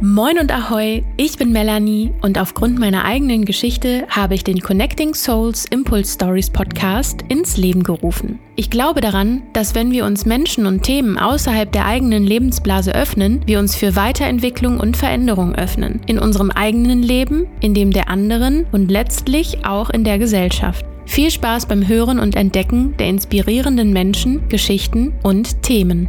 Moin und Ahoi, ich bin Melanie und aufgrund meiner eigenen Geschichte habe ich den Connecting Souls Impulse Stories Podcast ins Leben gerufen. Ich glaube daran, dass wenn wir uns Menschen und Themen außerhalb der eigenen Lebensblase öffnen, wir uns für Weiterentwicklung und Veränderung öffnen. In unserem eigenen Leben, in dem der anderen und letztlich auch in der Gesellschaft. Viel Spaß beim Hören und Entdecken der inspirierenden Menschen, Geschichten und Themen.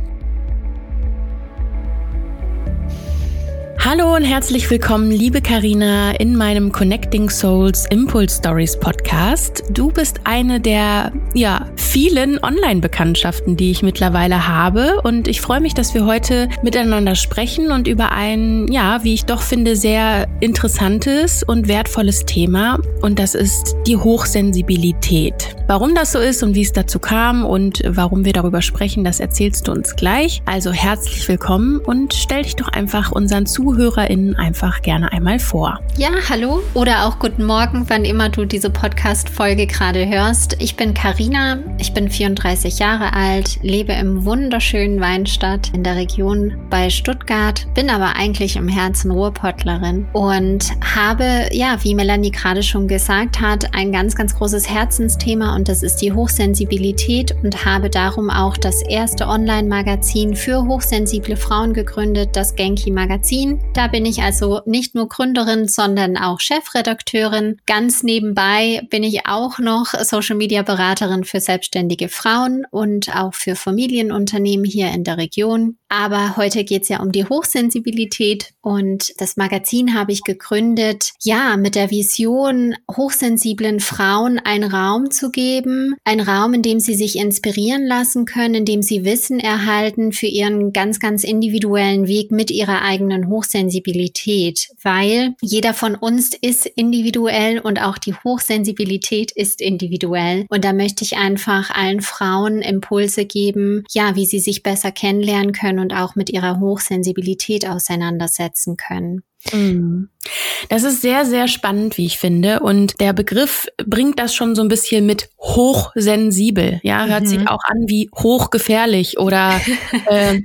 Hallo und herzlich willkommen, liebe Karina, in meinem Connecting Souls Impulse Stories Podcast. Du bist eine der ja, vielen Online-Bekanntschaften, die ich mittlerweile habe und ich freue mich, dass wir heute miteinander sprechen und über ein ja, wie ich doch finde, sehr interessantes und wertvolles Thema und das ist die Hochsensibilität. Warum das so ist und wie es dazu kam und warum wir darüber sprechen, das erzählst du uns gleich. Also herzlich willkommen und stell dich doch einfach unseren ZuhörerInnen einfach gerne einmal vor. Ja, hallo oder auch guten Morgen, wann immer du diese Podcast-Folge gerade hörst. Ich bin Karina, ich bin 34 Jahre alt, lebe im wunderschönen Weinstadt in der Region bei Stuttgart, bin aber eigentlich im Herzen Ruhrpottlerin und habe, ja, wie Melanie gerade schon gesagt hat, ein ganz, ganz großes Herzensthema und das ist die Hochsensibilität und habe darum auch das erste Online-Magazin für hochsensible Frauen gegründet, das Genki Magazin. Da bin ich also nicht nur Gründerin, sondern auch Chefredakteurin. Ganz nebenbei bin ich auch noch Social Media Beraterin für selbstständige Frauen und auch für Familienunternehmen hier in der Region. Aber heute geht es ja um die Hochsensibilität und das Magazin habe ich gegründet, ja, mit der Vision, hochsensiblen Frauen einen Raum zu geben, ein Raum, in dem sie sich inspirieren lassen können, in dem sie Wissen erhalten für ihren ganz, ganz individuellen Weg mit ihrer eigenen Hochsensibilität, weil jeder von uns ist individuell und auch die Hochsensibilität ist individuell. Und da möchte ich einfach allen Frauen Impulse geben, ja, wie sie sich besser kennenlernen können und auch mit ihrer Hochsensibilität auseinandersetzen können. Mhm. Das ist sehr, sehr spannend, wie ich finde. Und der Begriff bringt das schon so ein bisschen mit hochsensibel. Ja, hört mhm. sich auch an wie hochgefährlich oder äh,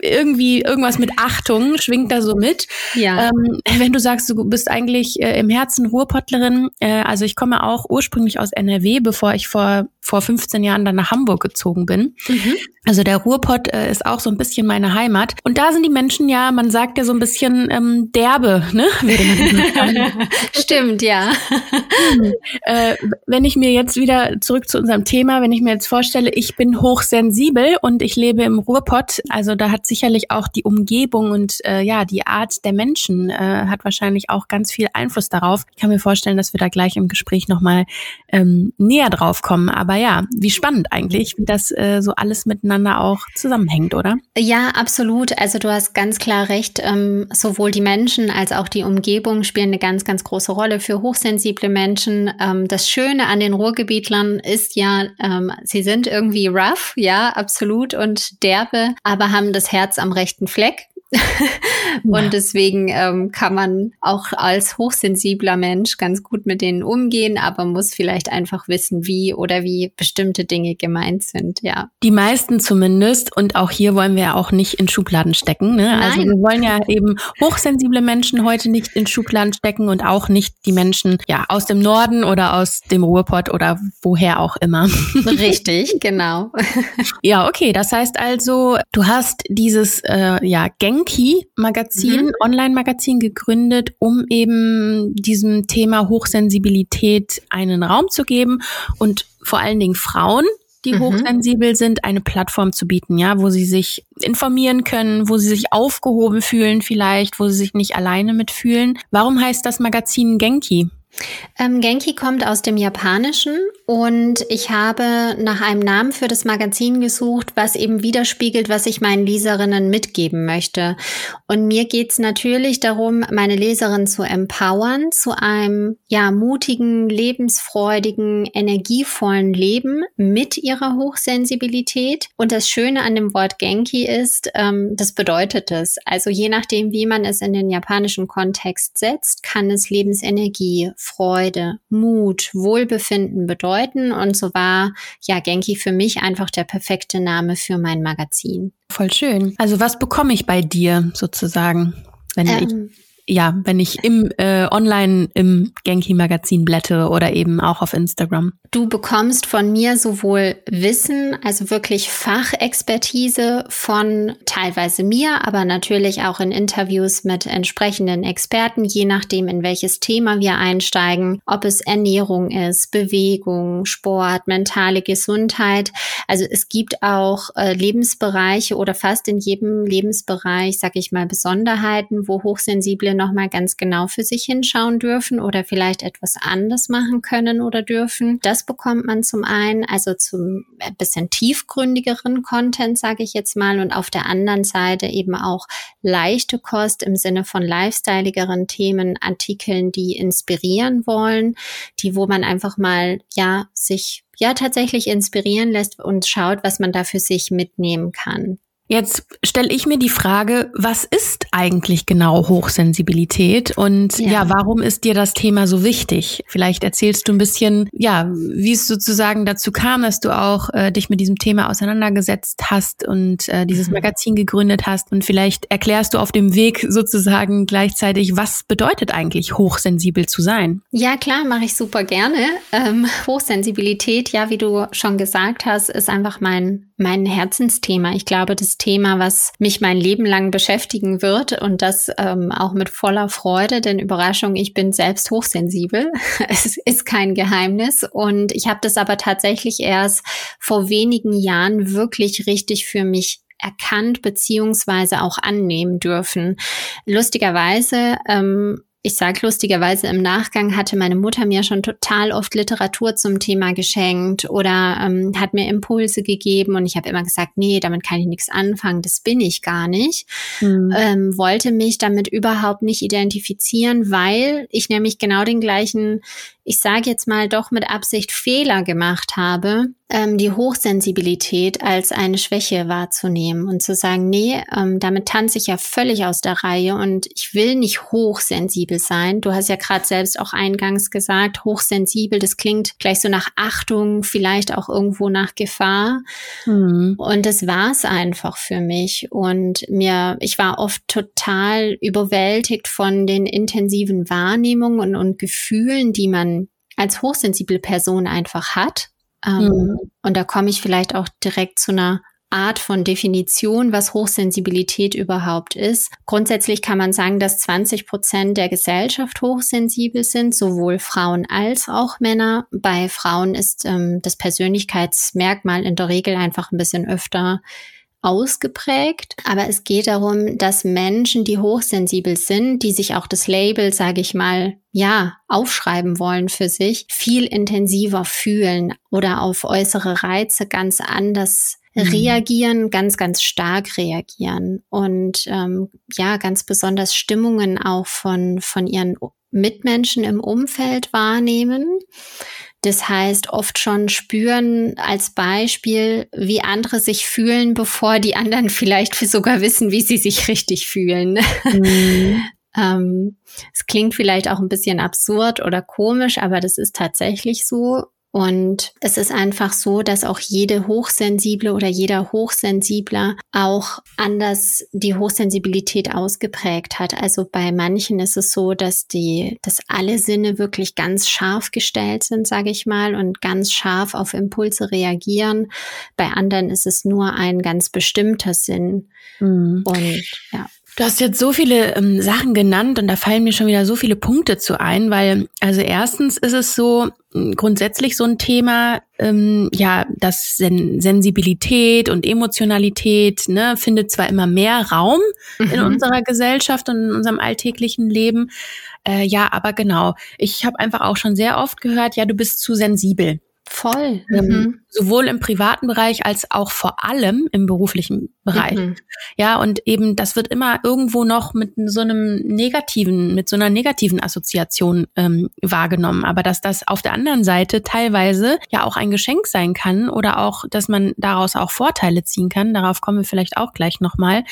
irgendwie irgendwas mit Achtung schwingt da so mit. Ja. Ähm, wenn du sagst, du bist eigentlich äh, im Herzen Ruhrpottlerin, äh, also ich komme auch ursprünglich aus NRW, bevor ich vor vor 15 Jahren dann nach Hamburg gezogen bin. Mhm. Also der Ruhrpott äh, ist auch so ein bisschen meine Heimat. Und da sind die Menschen ja, man sagt ja so ein bisschen ähm, derbe, ne? Stimmt, ja. Hm. Äh, wenn ich mir jetzt wieder zurück zu unserem Thema, wenn ich mir jetzt vorstelle, ich bin hochsensibel und ich lebe im Ruhrpott, also da hat sicherlich auch die Umgebung und äh, ja, die Art der Menschen äh, hat wahrscheinlich auch ganz viel Einfluss darauf. Ich kann mir vorstellen, dass wir da gleich im Gespräch nochmal ähm, näher drauf kommen. Aber ja, wie spannend eigentlich, wie das äh, so alles miteinander auch zusammenhängt, oder? Ja, absolut. Also du hast ganz klar recht. Ähm, sowohl die Menschen als auch die Umgebung spielen eine ganz, ganz große Rolle für hochsensible Menschen. Ähm, das Schöne an den Ruhrgebietlern ist ja, ähm, sie sind irgendwie rough, ja, absolut und derbe, aber haben das Herz am rechten Fleck. Und ja. deswegen ähm, kann man auch als hochsensibler Mensch ganz gut mit denen umgehen, aber muss vielleicht einfach wissen, wie oder wie bestimmte Dinge gemeint sind, ja. Die meisten zumindest. Und auch hier wollen wir ja auch nicht in Schubladen stecken. Ne? Also wir wollen ja eben hochsensible Menschen heute nicht in Schubladen stecken und auch nicht die Menschen ja aus dem Norden oder aus dem Ruhrpott oder woher auch immer. Richtig, genau. ja, okay. Das heißt also, du hast dieses äh, ja Gang Genki-Magazin, mhm. Online-Magazin gegründet, um eben diesem Thema Hochsensibilität einen Raum zu geben und vor allen Dingen Frauen, die mhm. hochsensibel sind, eine Plattform zu bieten, ja, wo sie sich informieren können, wo sie sich aufgehoben fühlen vielleicht, wo sie sich nicht alleine mitfühlen. Warum heißt das Magazin Genki? Ähm, Genki kommt aus dem Japanischen und ich habe nach einem Namen für das Magazin gesucht, was eben widerspiegelt, was ich meinen Leserinnen mitgeben möchte. Und mir geht's natürlich darum, meine Leserinnen zu empowern, zu einem ja mutigen, lebensfreudigen, energievollen Leben mit ihrer Hochsensibilität. Und das Schöne an dem Wort Genki ist, ähm, das bedeutet es. Also je nachdem, wie man es in den japanischen Kontext setzt, kann es Lebensenergie Freude, Mut, Wohlbefinden bedeuten. Und so war ja Genki für mich einfach der perfekte Name für mein Magazin. Voll schön. Also was bekomme ich bei dir sozusagen? wenn ähm, ich ja, wenn ich im äh, online im Genki Magazin blättere oder eben auch auf Instagram. Du bekommst von mir sowohl Wissen, also wirklich Fachexpertise von teilweise mir, aber natürlich auch in Interviews mit entsprechenden Experten, je nachdem, in welches Thema wir einsteigen, ob es Ernährung ist, Bewegung, Sport, mentale Gesundheit. Also es gibt auch äh, Lebensbereiche oder fast in jedem Lebensbereich, sag ich mal, Besonderheiten, wo hochsensible nochmal ganz genau für sich hinschauen dürfen oder vielleicht etwas anders machen können oder dürfen. Das bekommt man zum einen, also zum bisschen tiefgründigeren Content, sage ich jetzt mal, und auf der anderen Seite eben auch leichte Kost im Sinne von lifestyleigeren Themen, Artikeln, die inspirieren wollen, die, wo man einfach mal, ja, sich ja tatsächlich inspirieren lässt und schaut, was man da für sich mitnehmen kann. Jetzt stelle ich mir die Frage, was ist eigentlich genau Hochsensibilität und ja. ja. warum ist dir das Thema so wichtig? Vielleicht erzählst du ein bisschen, ja, wie es sozusagen dazu kam, dass du auch äh, dich mit diesem Thema auseinandergesetzt hast und äh, dieses mhm. Magazin gegründet hast und vielleicht erklärst du auf dem Weg sozusagen gleichzeitig, was bedeutet eigentlich hochsensibel zu sein? Ja, klar, mache ich super gerne. Ähm, Hochsensibilität, ja, wie du schon gesagt hast, ist einfach mein mein Herzensthema. Ich glaube, das Thema, was mich mein Leben lang beschäftigen wird und das ähm, auch mit voller Freude, denn Überraschung, ich bin selbst hochsensibel. es ist kein Geheimnis und ich habe das aber tatsächlich erst vor wenigen Jahren wirklich richtig für mich erkannt beziehungsweise auch annehmen dürfen. Lustigerweise ähm, ich sage lustigerweise im Nachgang hatte meine Mutter mir schon total oft Literatur zum Thema geschenkt oder ähm, hat mir Impulse gegeben und ich habe immer gesagt, nee, damit kann ich nichts anfangen, das bin ich gar nicht. Mhm. Ähm, wollte mich damit überhaupt nicht identifizieren, weil ich nämlich genau den gleichen ich sage jetzt mal, doch mit Absicht Fehler gemacht habe, ähm, die Hochsensibilität als eine Schwäche wahrzunehmen und zu sagen, nee, ähm, damit tanze ich ja völlig aus der Reihe und ich will nicht hochsensibel sein. Du hast ja gerade selbst auch eingangs gesagt, hochsensibel, das klingt gleich so nach Achtung, vielleicht auch irgendwo nach Gefahr. Mhm. Und das war es einfach für mich. Und mir, ich war oft total überwältigt von den intensiven Wahrnehmungen und, und Gefühlen, die man als hochsensible Person einfach hat. Ähm, mhm. Und da komme ich vielleicht auch direkt zu einer Art von Definition, was Hochsensibilität überhaupt ist. Grundsätzlich kann man sagen, dass 20 Prozent der Gesellschaft hochsensibel sind, sowohl Frauen als auch Männer. Bei Frauen ist ähm, das Persönlichkeitsmerkmal in der Regel einfach ein bisschen öfter ausgeprägt. Aber es geht darum, dass Menschen, die hochsensibel sind, die sich auch das Label, sage ich mal, ja, aufschreiben wollen für sich, viel intensiver fühlen oder auf äußere Reize ganz anders mhm. reagieren, ganz, ganz stark reagieren und ähm, ja, ganz besonders Stimmungen auch von, von ihren Mitmenschen im Umfeld wahrnehmen. Das heißt, oft schon spüren als Beispiel, wie andere sich fühlen, bevor die anderen vielleicht sogar wissen, wie sie sich richtig fühlen. Mhm. ähm, es klingt vielleicht auch ein bisschen absurd oder komisch, aber das ist tatsächlich so. Und es ist einfach so, dass auch jede Hochsensible oder jeder Hochsensibler auch anders die Hochsensibilität ausgeprägt hat. Also bei manchen ist es so, dass die, dass alle Sinne wirklich ganz scharf gestellt sind, sage ich mal, und ganz scharf auf Impulse reagieren. Bei anderen ist es nur ein ganz bestimmter Sinn. Mhm. Und ja. Du hast jetzt so viele ähm, Sachen genannt und da fallen mir schon wieder so viele Punkte zu ein, weil also erstens ist es so grundsätzlich so ein Thema, ähm, ja, dass Sen Sensibilität und Emotionalität ne, findet zwar immer mehr Raum mhm. in unserer Gesellschaft und in unserem alltäglichen Leben, äh, ja, aber genau, ich habe einfach auch schon sehr oft gehört, ja, du bist zu sensibel. Voll. Ähm, mhm. Sowohl im privaten Bereich als auch vor allem im beruflichen Bereich. Mhm. Ja, und eben das wird immer irgendwo noch mit so einem negativen, mit so einer negativen Assoziation ähm, wahrgenommen. Aber dass das auf der anderen Seite teilweise ja auch ein Geschenk sein kann oder auch, dass man daraus auch Vorteile ziehen kann. Darauf kommen wir vielleicht auch gleich nochmal.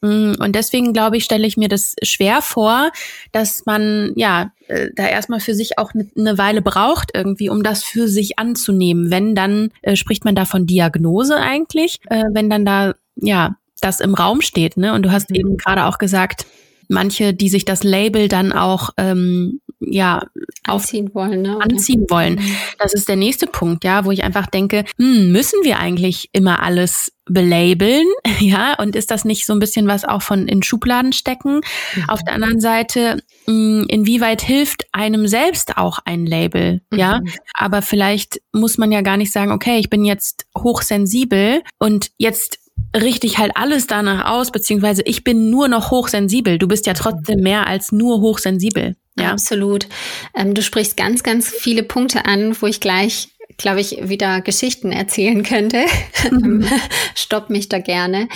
Mm, und deswegen glaube ich, stelle ich mir das schwer vor, dass man ja äh, da erstmal für sich auch eine ne Weile braucht irgendwie, um das für sich anzunehmen. Wenn dann äh, spricht man da von Diagnose eigentlich, äh, wenn dann da ja das im Raum steht, ne? Und du hast mhm. eben gerade auch gesagt, manche, die sich das Label dann auch ähm, ja anziehen wollen, ne? anziehen wollen. Mhm. Das ist der nächste Punkt, ja, wo ich einfach denke, hm, müssen wir eigentlich immer alles belabeln, ja, und ist das nicht so ein bisschen was auch von in Schubladen stecken? Mhm. Auf der anderen Seite, hm, inwieweit hilft einem selbst auch ein Label, ja? Mhm. Aber vielleicht muss man ja gar nicht sagen, okay, ich bin jetzt hochsensibel und jetzt richte ich halt alles danach aus, beziehungsweise ich bin nur noch hochsensibel. Du bist ja trotzdem mehr als nur hochsensibel. Ja, absolut. Ähm, du sprichst ganz, ganz viele Punkte an, wo ich gleich glaube ich, wieder Geschichten erzählen könnte. Mhm. Stopp mich da gerne.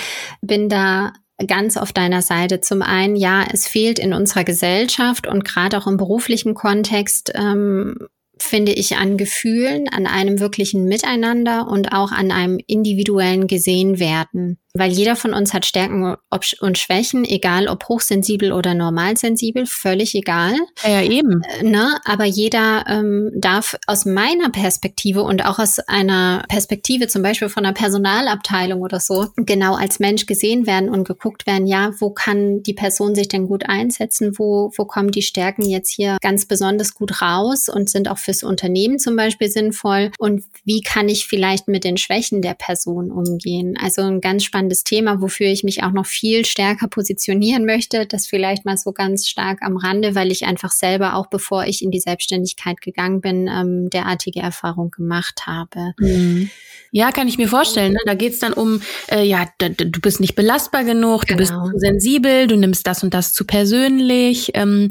Bin da ganz auf deiner Seite. Zum einen, ja, es fehlt in unserer Gesellschaft und gerade auch im beruflichen Kontext ähm, finde ich, an Gefühlen, an einem wirklichen Miteinander und auch an einem individuellen gesehen werden weil jeder von uns hat Stärken und Schwächen, egal ob hochsensibel oder normalsensibel, völlig egal. Ja, eben. Äh, ne? Aber jeder ähm, darf aus meiner Perspektive und auch aus einer Perspektive zum Beispiel von einer Personalabteilung oder so genau als Mensch gesehen werden und geguckt werden, ja, wo kann die Person sich denn gut einsetzen, wo, wo kommen die Stärken jetzt hier ganz besonders gut raus und sind auch fürs Unternehmen zum Beispiel sinnvoll und wie kann ich vielleicht mit den Schwächen der Person umgehen. Also ein ganz spannendes spannendes Thema, wofür ich mich auch noch viel stärker positionieren möchte. Das vielleicht mal so ganz stark am Rande, weil ich einfach selber auch bevor ich in die Selbstständigkeit gegangen bin, ähm, derartige Erfahrung gemacht habe. Mhm. Ja, kann ich mir vorstellen. Ne? Da geht's dann um, äh, ja, du bist nicht belastbar genug, du bist genau. zu sensibel, du nimmst das und das zu persönlich. Ähm,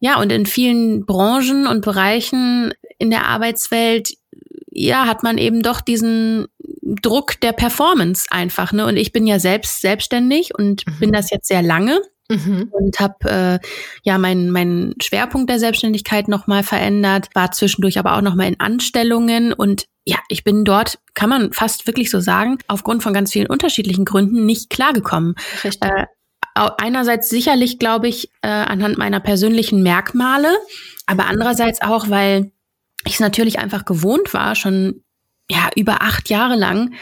ja, und in vielen Branchen und Bereichen in der Arbeitswelt ja, hat man eben doch diesen Druck der Performance einfach. Ne? Und ich bin ja selbst selbstständig und mhm. bin das jetzt sehr lange. Mhm. Und habe äh, ja meinen mein Schwerpunkt der Selbstständigkeit nochmal verändert, war zwischendurch aber auch nochmal in Anstellungen und ja, ich bin dort, kann man fast wirklich so sagen, aufgrund von ganz vielen unterschiedlichen Gründen nicht klargekommen. Richtig. Äh, einerseits sicherlich, glaube ich, äh, anhand meiner persönlichen Merkmale, aber andererseits auch, weil ich es natürlich einfach gewohnt war, schon ja über acht Jahre lang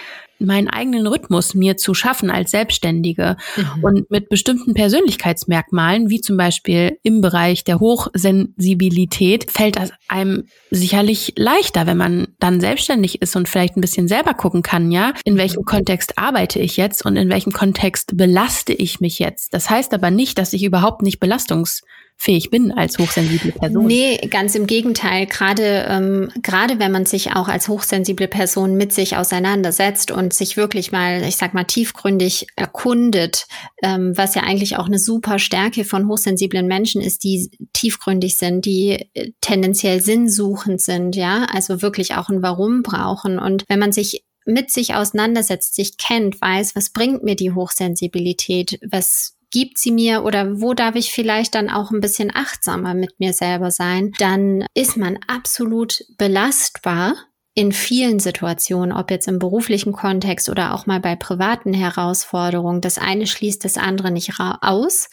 meinen eigenen Rhythmus mir zu schaffen als Selbstständige mhm. und mit bestimmten Persönlichkeitsmerkmalen, wie zum Beispiel im Bereich der Hochsensibilität, fällt das einem sicherlich leichter, wenn man dann selbstständig ist und vielleicht ein bisschen selber gucken kann, ja, in welchem Kontext arbeite ich jetzt und in welchem Kontext belaste ich mich jetzt. Das heißt aber nicht, dass ich überhaupt nicht belastungs fähig bin als hochsensible Person. Nee, ganz im Gegenteil. Gerade, ähm, gerade wenn man sich auch als hochsensible Person mit sich auseinandersetzt und sich wirklich mal, ich sag mal, tiefgründig erkundet, ähm, was ja eigentlich auch eine super Stärke von hochsensiblen Menschen ist, die tiefgründig sind, die äh, tendenziell sinnsuchend sind, ja, also wirklich auch ein Warum brauchen. Und wenn man sich mit sich auseinandersetzt, sich kennt, weiß, was bringt mir die Hochsensibilität, was gibt sie mir oder wo darf ich vielleicht dann auch ein bisschen achtsamer mit mir selber sein, dann ist man absolut belastbar in vielen Situationen, ob jetzt im beruflichen Kontext oder auch mal bei privaten Herausforderungen. Das eine schließt das andere nicht aus.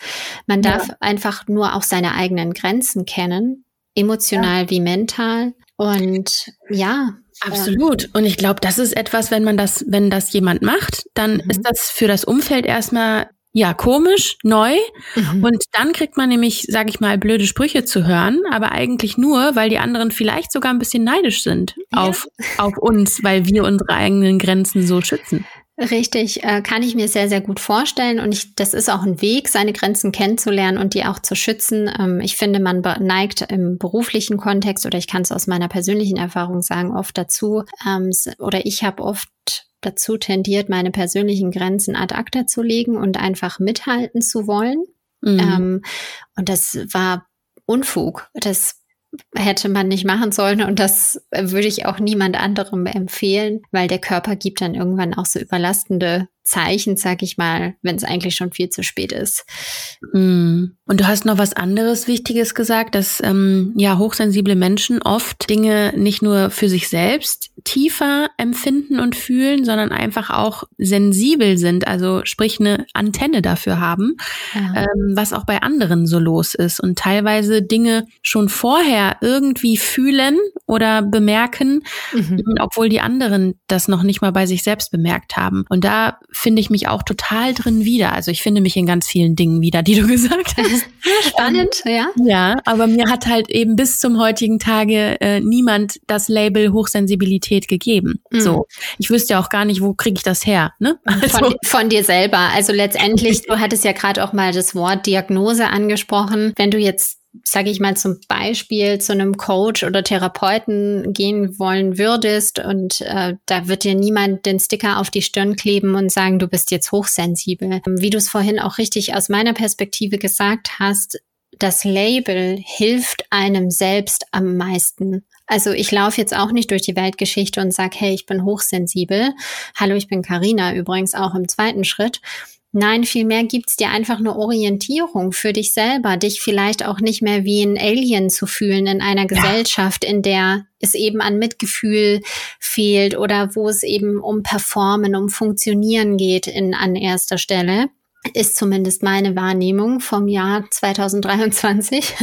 Man darf ja. einfach nur auch seine eigenen Grenzen kennen, emotional ja. wie mental. Und ja, Absolut. Und ich glaube, das ist etwas, wenn man das, wenn das jemand macht, dann mhm. ist das für das Umfeld erstmal ja, komisch, neu. Mhm. Und dann kriegt man nämlich, sag ich mal, blöde Sprüche zu hören, aber eigentlich nur, weil die anderen vielleicht sogar ein bisschen neidisch sind ja. auf, auf uns, weil wir unsere eigenen Grenzen so schützen. Richtig, äh, kann ich mir sehr, sehr gut vorstellen. Und ich, das ist auch ein Weg, seine Grenzen kennenzulernen und die auch zu schützen. Ähm, ich finde, man neigt im beruflichen Kontext, oder ich kann es aus meiner persönlichen Erfahrung sagen, oft dazu, ähm, oder ich habe oft dazu tendiert, meine persönlichen Grenzen ad acta zu legen und einfach mithalten zu wollen. Mhm. Ähm, und das war Unfug. Das hätte man nicht machen sollen und das würde ich auch niemand anderem empfehlen, weil der Körper gibt dann irgendwann auch so überlastende Zeichen, sag ich mal, wenn es eigentlich schon viel zu spät ist. Mm. Und du hast noch was anderes Wichtiges gesagt, dass ähm, ja hochsensible Menschen oft Dinge nicht nur für sich selbst tiefer empfinden und fühlen, sondern einfach auch sensibel sind, also sprich eine Antenne dafür haben, ja. ähm, was auch bei anderen so los ist und teilweise Dinge schon vorher irgendwie fühlen oder bemerken, mhm. obwohl die anderen das noch nicht mal bei sich selbst bemerkt haben. Und da finde ich mich auch total drin wieder. Also ich finde mich in ganz vielen Dingen wieder, die du gesagt hast. Spannend, ähm, ja. Ja, aber mir hat halt eben bis zum heutigen Tage äh, niemand das Label Hochsensibilität gegeben. Mhm. So, ich wüsste ja auch gar nicht, wo kriege ich das her. Ne? Also. Von, von dir selber. Also letztendlich, du hattest ja gerade auch mal das Wort Diagnose angesprochen. Wenn du jetzt sage ich mal zum Beispiel zu einem Coach oder Therapeuten gehen wollen würdest und äh, da wird dir niemand den Sticker auf die Stirn kleben und sagen, du bist jetzt hochsensibel. Wie du es vorhin auch richtig aus meiner Perspektive gesagt hast, das Label hilft einem selbst am meisten. Also ich laufe jetzt auch nicht durch die Weltgeschichte und sage, hey, ich bin hochsensibel. Hallo, ich bin Karina übrigens auch im zweiten Schritt, Nein, vielmehr gibt's dir einfach eine Orientierung für dich selber, dich vielleicht auch nicht mehr wie ein Alien zu fühlen in einer Gesellschaft, in der es eben an Mitgefühl fehlt oder wo es eben um Performen, um Funktionieren geht in, an erster Stelle ist zumindest meine Wahrnehmung vom Jahr 2023.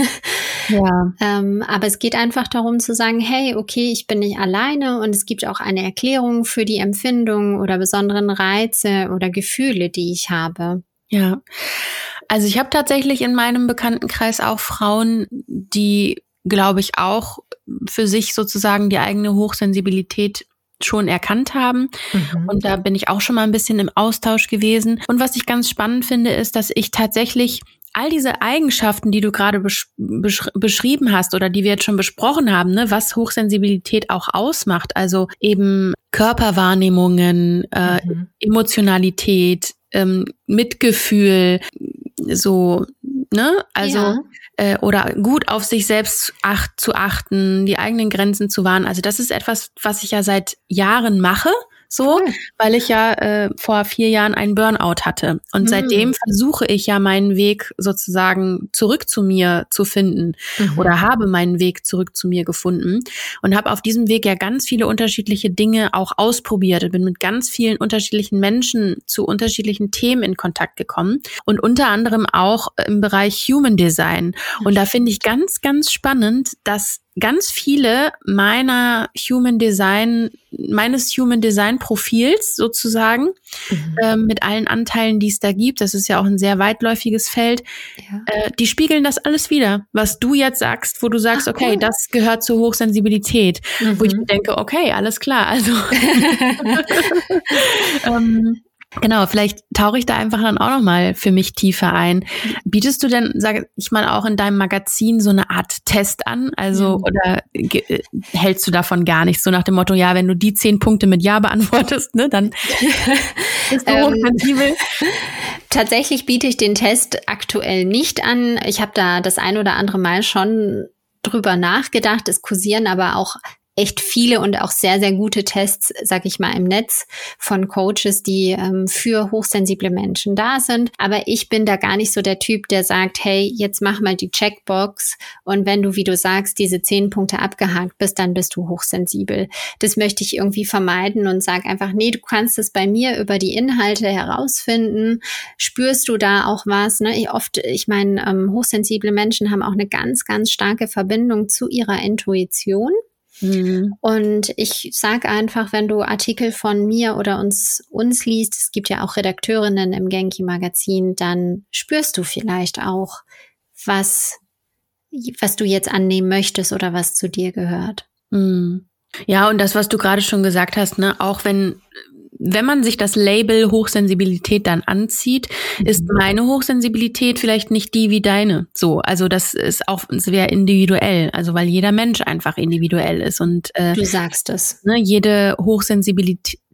Ja. ähm, aber es geht einfach darum zu sagen, hey, okay, ich bin nicht alleine und es gibt auch eine Erklärung für die Empfindungen oder besonderen Reize oder Gefühle, die ich habe. Ja. Also ich habe tatsächlich in meinem Bekanntenkreis auch Frauen, die, glaube ich, auch für sich sozusagen die eigene Hochsensibilität schon erkannt haben. Mhm. Und da bin ich auch schon mal ein bisschen im Austausch gewesen. Und was ich ganz spannend finde, ist, dass ich tatsächlich all diese Eigenschaften, die du gerade besch besch beschrieben hast oder die wir jetzt schon besprochen haben, ne, was Hochsensibilität auch ausmacht, also eben Körperwahrnehmungen, äh, mhm. Emotionalität, ähm, Mitgefühl, so, ne, also ja äh, oder gut auf sich selbst acht, zu achten, die eigenen Grenzen zu wahren. Also das ist etwas, was ich ja seit Jahren mache so, cool. weil ich ja äh, vor vier Jahren einen Burnout hatte. Und mhm. seitdem versuche ich ja meinen Weg sozusagen zurück zu mir zu finden mhm. oder habe meinen Weg zurück zu mir gefunden und habe auf diesem Weg ja ganz viele unterschiedliche Dinge auch ausprobiert und bin mit ganz vielen unterschiedlichen Menschen zu unterschiedlichen Themen in Kontakt gekommen und unter anderem auch im Bereich Human Design. Und da finde ich ganz, ganz spannend, dass ganz viele meiner Human Design, meines Human Design Profils sozusagen, mhm. äh, mit allen Anteilen, die es da gibt, das ist ja auch ein sehr weitläufiges Feld, ja. äh, die spiegeln das alles wieder, was du jetzt sagst, wo du sagst, Ach, okay, cool. das gehört zur Hochsensibilität, mhm. wo ich mir denke, okay, alles klar, also ähm, Genau, vielleicht tauche ich da einfach dann auch nochmal für mich tiefer ein. Bietest du denn, sag ich mal, auch in deinem Magazin so eine Art Test an? Also, mhm. oder äh, hältst du davon gar nicht? So nach dem Motto, ja, wenn du die zehn Punkte mit Ja beantwortest, ne, dann bist du ähm, hochsensibel. Tatsächlich biete ich den Test aktuell nicht an. Ich habe da das ein oder andere Mal schon drüber nachgedacht. Es kursieren aber auch echt viele und auch sehr, sehr gute Tests, sag ich mal, im Netz von Coaches, die ähm, für hochsensible Menschen da sind. Aber ich bin da gar nicht so der Typ, der sagt, hey, jetzt mach mal die Checkbox und wenn du, wie du sagst, diese zehn Punkte abgehakt bist, dann bist du hochsensibel. Das möchte ich irgendwie vermeiden und sag einfach, nee, du kannst es bei mir über die Inhalte herausfinden. Spürst du da auch was? Ne? Ich oft, ich meine, ähm, hochsensible Menschen haben auch eine ganz, ganz starke Verbindung zu ihrer Intuition. Mhm. Und ich sage einfach, wenn du Artikel von mir oder uns, uns liest, es gibt ja auch Redakteurinnen im Genki Magazin, dann spürst du vielleicht auch, was, was du jetzt annehmen möchtest oder was zu dir gehört. Mhm. Ja, und das, was du gerade schon gesagt hast, ne, auch wenn wenn man sich das Label Hochsensibilität dann anzieht, ist mhm. meine Hochsensibilität vielleicht nicht die wie deine. So, also das ist auch sehr individuell, also weil jeder Mensch einfach individuell ist und äh, du sagst es. Ne, jede Hochsensibilität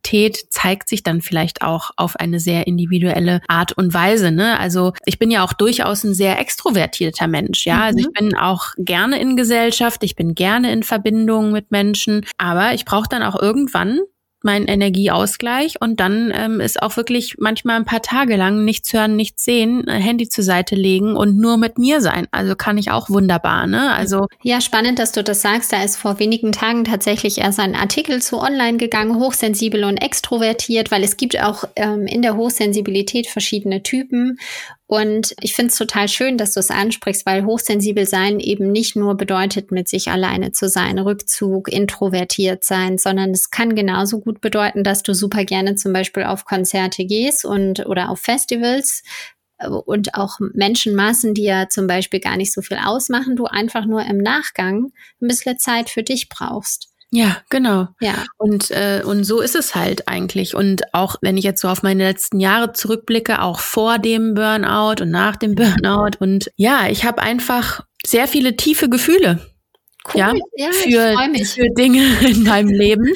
zeigt sich dann vielleicht auch auf eine sehr individuelle Art und Weise. Ne? Also ich bin ja auch durchaus ein sehr extrovertierter Mensch. Ja, mhm. also ich mhm. bin auch gerne in Gesellschaft, ich bin gerne in Verbindung mit Menschen, aber ich brauche dann auch irgendwann meinen Energieausgleich und dann ähm, ist auch wirklich manchmal ein paar Tage lang nichts hören, nichts sehen, äh, Handy zur Seite legen und nur mit mir sein. Also kann ich auch wunderbar, ne? Also ja, spannend, dass du das sagst. Da ist vor wenigen Tagen tatsächlich erst ein Artikel zu online gegangen, hochsensibel und extrovertiert, weil es gibt auch ähm, in der Hochsensibilität verschiedene Typen Und ich finde es total schön, dass du es ansprichst, weil hochsensibel sein eben nicht nur bedeutet, mit sich alleine zu sein, Rückzug, introvertiert sein, sondern es kann genauso gut bedeuten, dass du super gerne zum Beispiel auf Konzerte gehst und oder auf Festivals äh, und auch Menschenmassen, die ja zum Beispiel gar nicht so viel ausmachen, du einfach nur im Nachgang ein bisschen Zeit für dich brauchst. Ja, genau. Ja. Und, äh, und so ist es halt eigentlich. Und auch wenn ich jetzt so auf meine letzten Jahre zurückblicke, auch vor dem Burnout und nach dem Burnout. Und ja, ich habe einfach sehr viele tiefe Gefühle. Cool. Ja, ja für, für Dinge in meinem Leben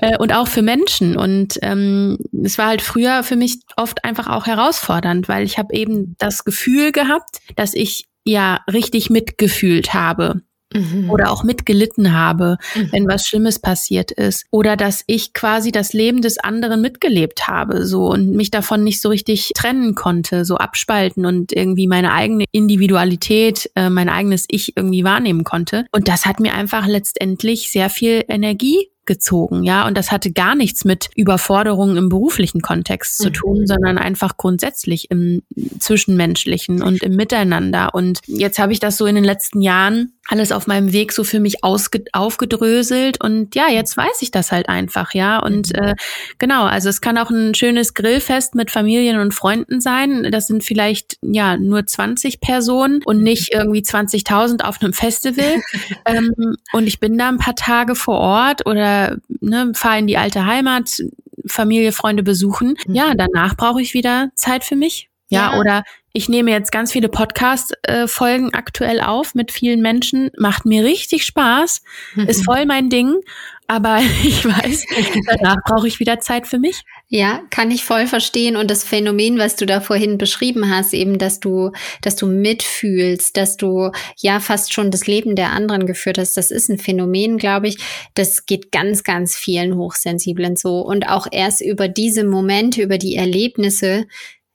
äh, und auch für Menschen. Und ähm, es war halt früher für mich oft einfach auch herausfordernd, weil ich habe eben das Gefühl gehabt, dass ich ja richtig mitgefühlt habe mhm. oder auch mitgelitten habe, mhm. wenn was Schlimmes passiert ist. Oder dass ich quasi das Leben des anderen mitgelebt habe, so und mich davon nicht so richtig trennen konnte, so abspalten und irgendwie meine eigene Individualität, äh, mein eigenes Ich irgendwie wahrnehmen konnte. Und das hat mir einfach letztendlich sehr viel Energie gezogen, ja. Und das hatte gar nichts mit Überforderungen im beruflichen Kontext zu mhm. tun, sondern einfach grundsätzlich im Zwischenmenschlichen und im Miteinander. Und jetzt habe ich das so in den letzten Jahren alles auf meinem Weg so für mich aufgedröselt und ja, jetzt weiß ich das halt einfach, ja. Und mhm. äh, genau, also es kann auch ein schönes Grillfest mit Familien und Freunden sein. Das sind vielleicht ja nur 20 Personen und nicht irgendwie 20.000 auf einem Festival. ähm, und ich bin da ein paar Tage vor Ort oder ne, fahre in die alte Heimat, Familie, Freunde besuchen. Ja, mhm. danach brauche ich wieder Zeit für mich. Ja, ja, oder ich nehme jetzt ganz viele Podcast-Folgen äh, aktuell auf mit vielen Menschen. Macht mir richtig Spaß. Mhm. Ist voll mein Ding. Aber ich weiß, danach brauche ich wieder Zeit für mich. Ja, kann ich voll verstehen. Und das Phänomen, was du da vorhin beschrieben hast, eben, dass du, dass du mitfühlst, dass du ja fast schon das Leben der anderen geführt hast, das ist ein Phänomen, glaube ich. Das geht ganz, ganz vielen Hochsensiblen so. Und auch erst über diese Momente, über die Erlebnisse,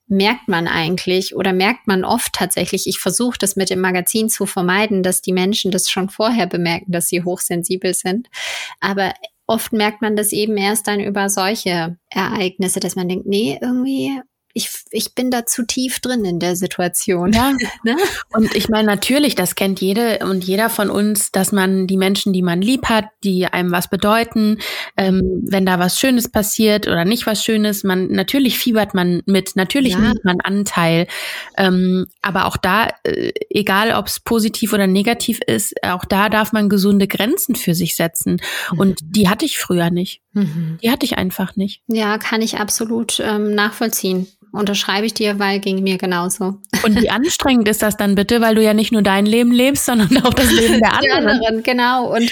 merkt man eigentlich oder merkt man oft tatsächlich, ich versuche das mit dem Magazin zu vermeiden, dass die Menschen das schon vorher bemerken, dass sie hochsensibel sind. Aber oft merkt man das eben erst dann über solche Ereignisse, dass man denkt, nee, irgendwie ich, ich bin da zu tief drin in der Situation. Ja. ne? Und ich meine, natürlich, das kennt jede und jeder von uns, dass man die Menschen, die man lieb hat, die einem was bedeuten, ähm, wenn da was Schönes passiert oder nicht was Schönes, man natürlich fiebert man mit, natürlich ja. nimmt man Anteil. Ähm, aber auch da, äh, egal ob es positiv oder negativ ist, auch da darf man gesunde Grenzen für sich setzen. Mhm. Und die hatte ich früher nicht. Mhm. Die hatte ich einfach nicht. Ja, kann ich absolut ähm, nachvollziehen unterschreibe ich dir, weil ging mir genauso. Und wie anstrengend ist das dann bitte, weil du ja nicht nur dein Leben lebst, sondern auch das Leben der anderen. Die anderen genau. Und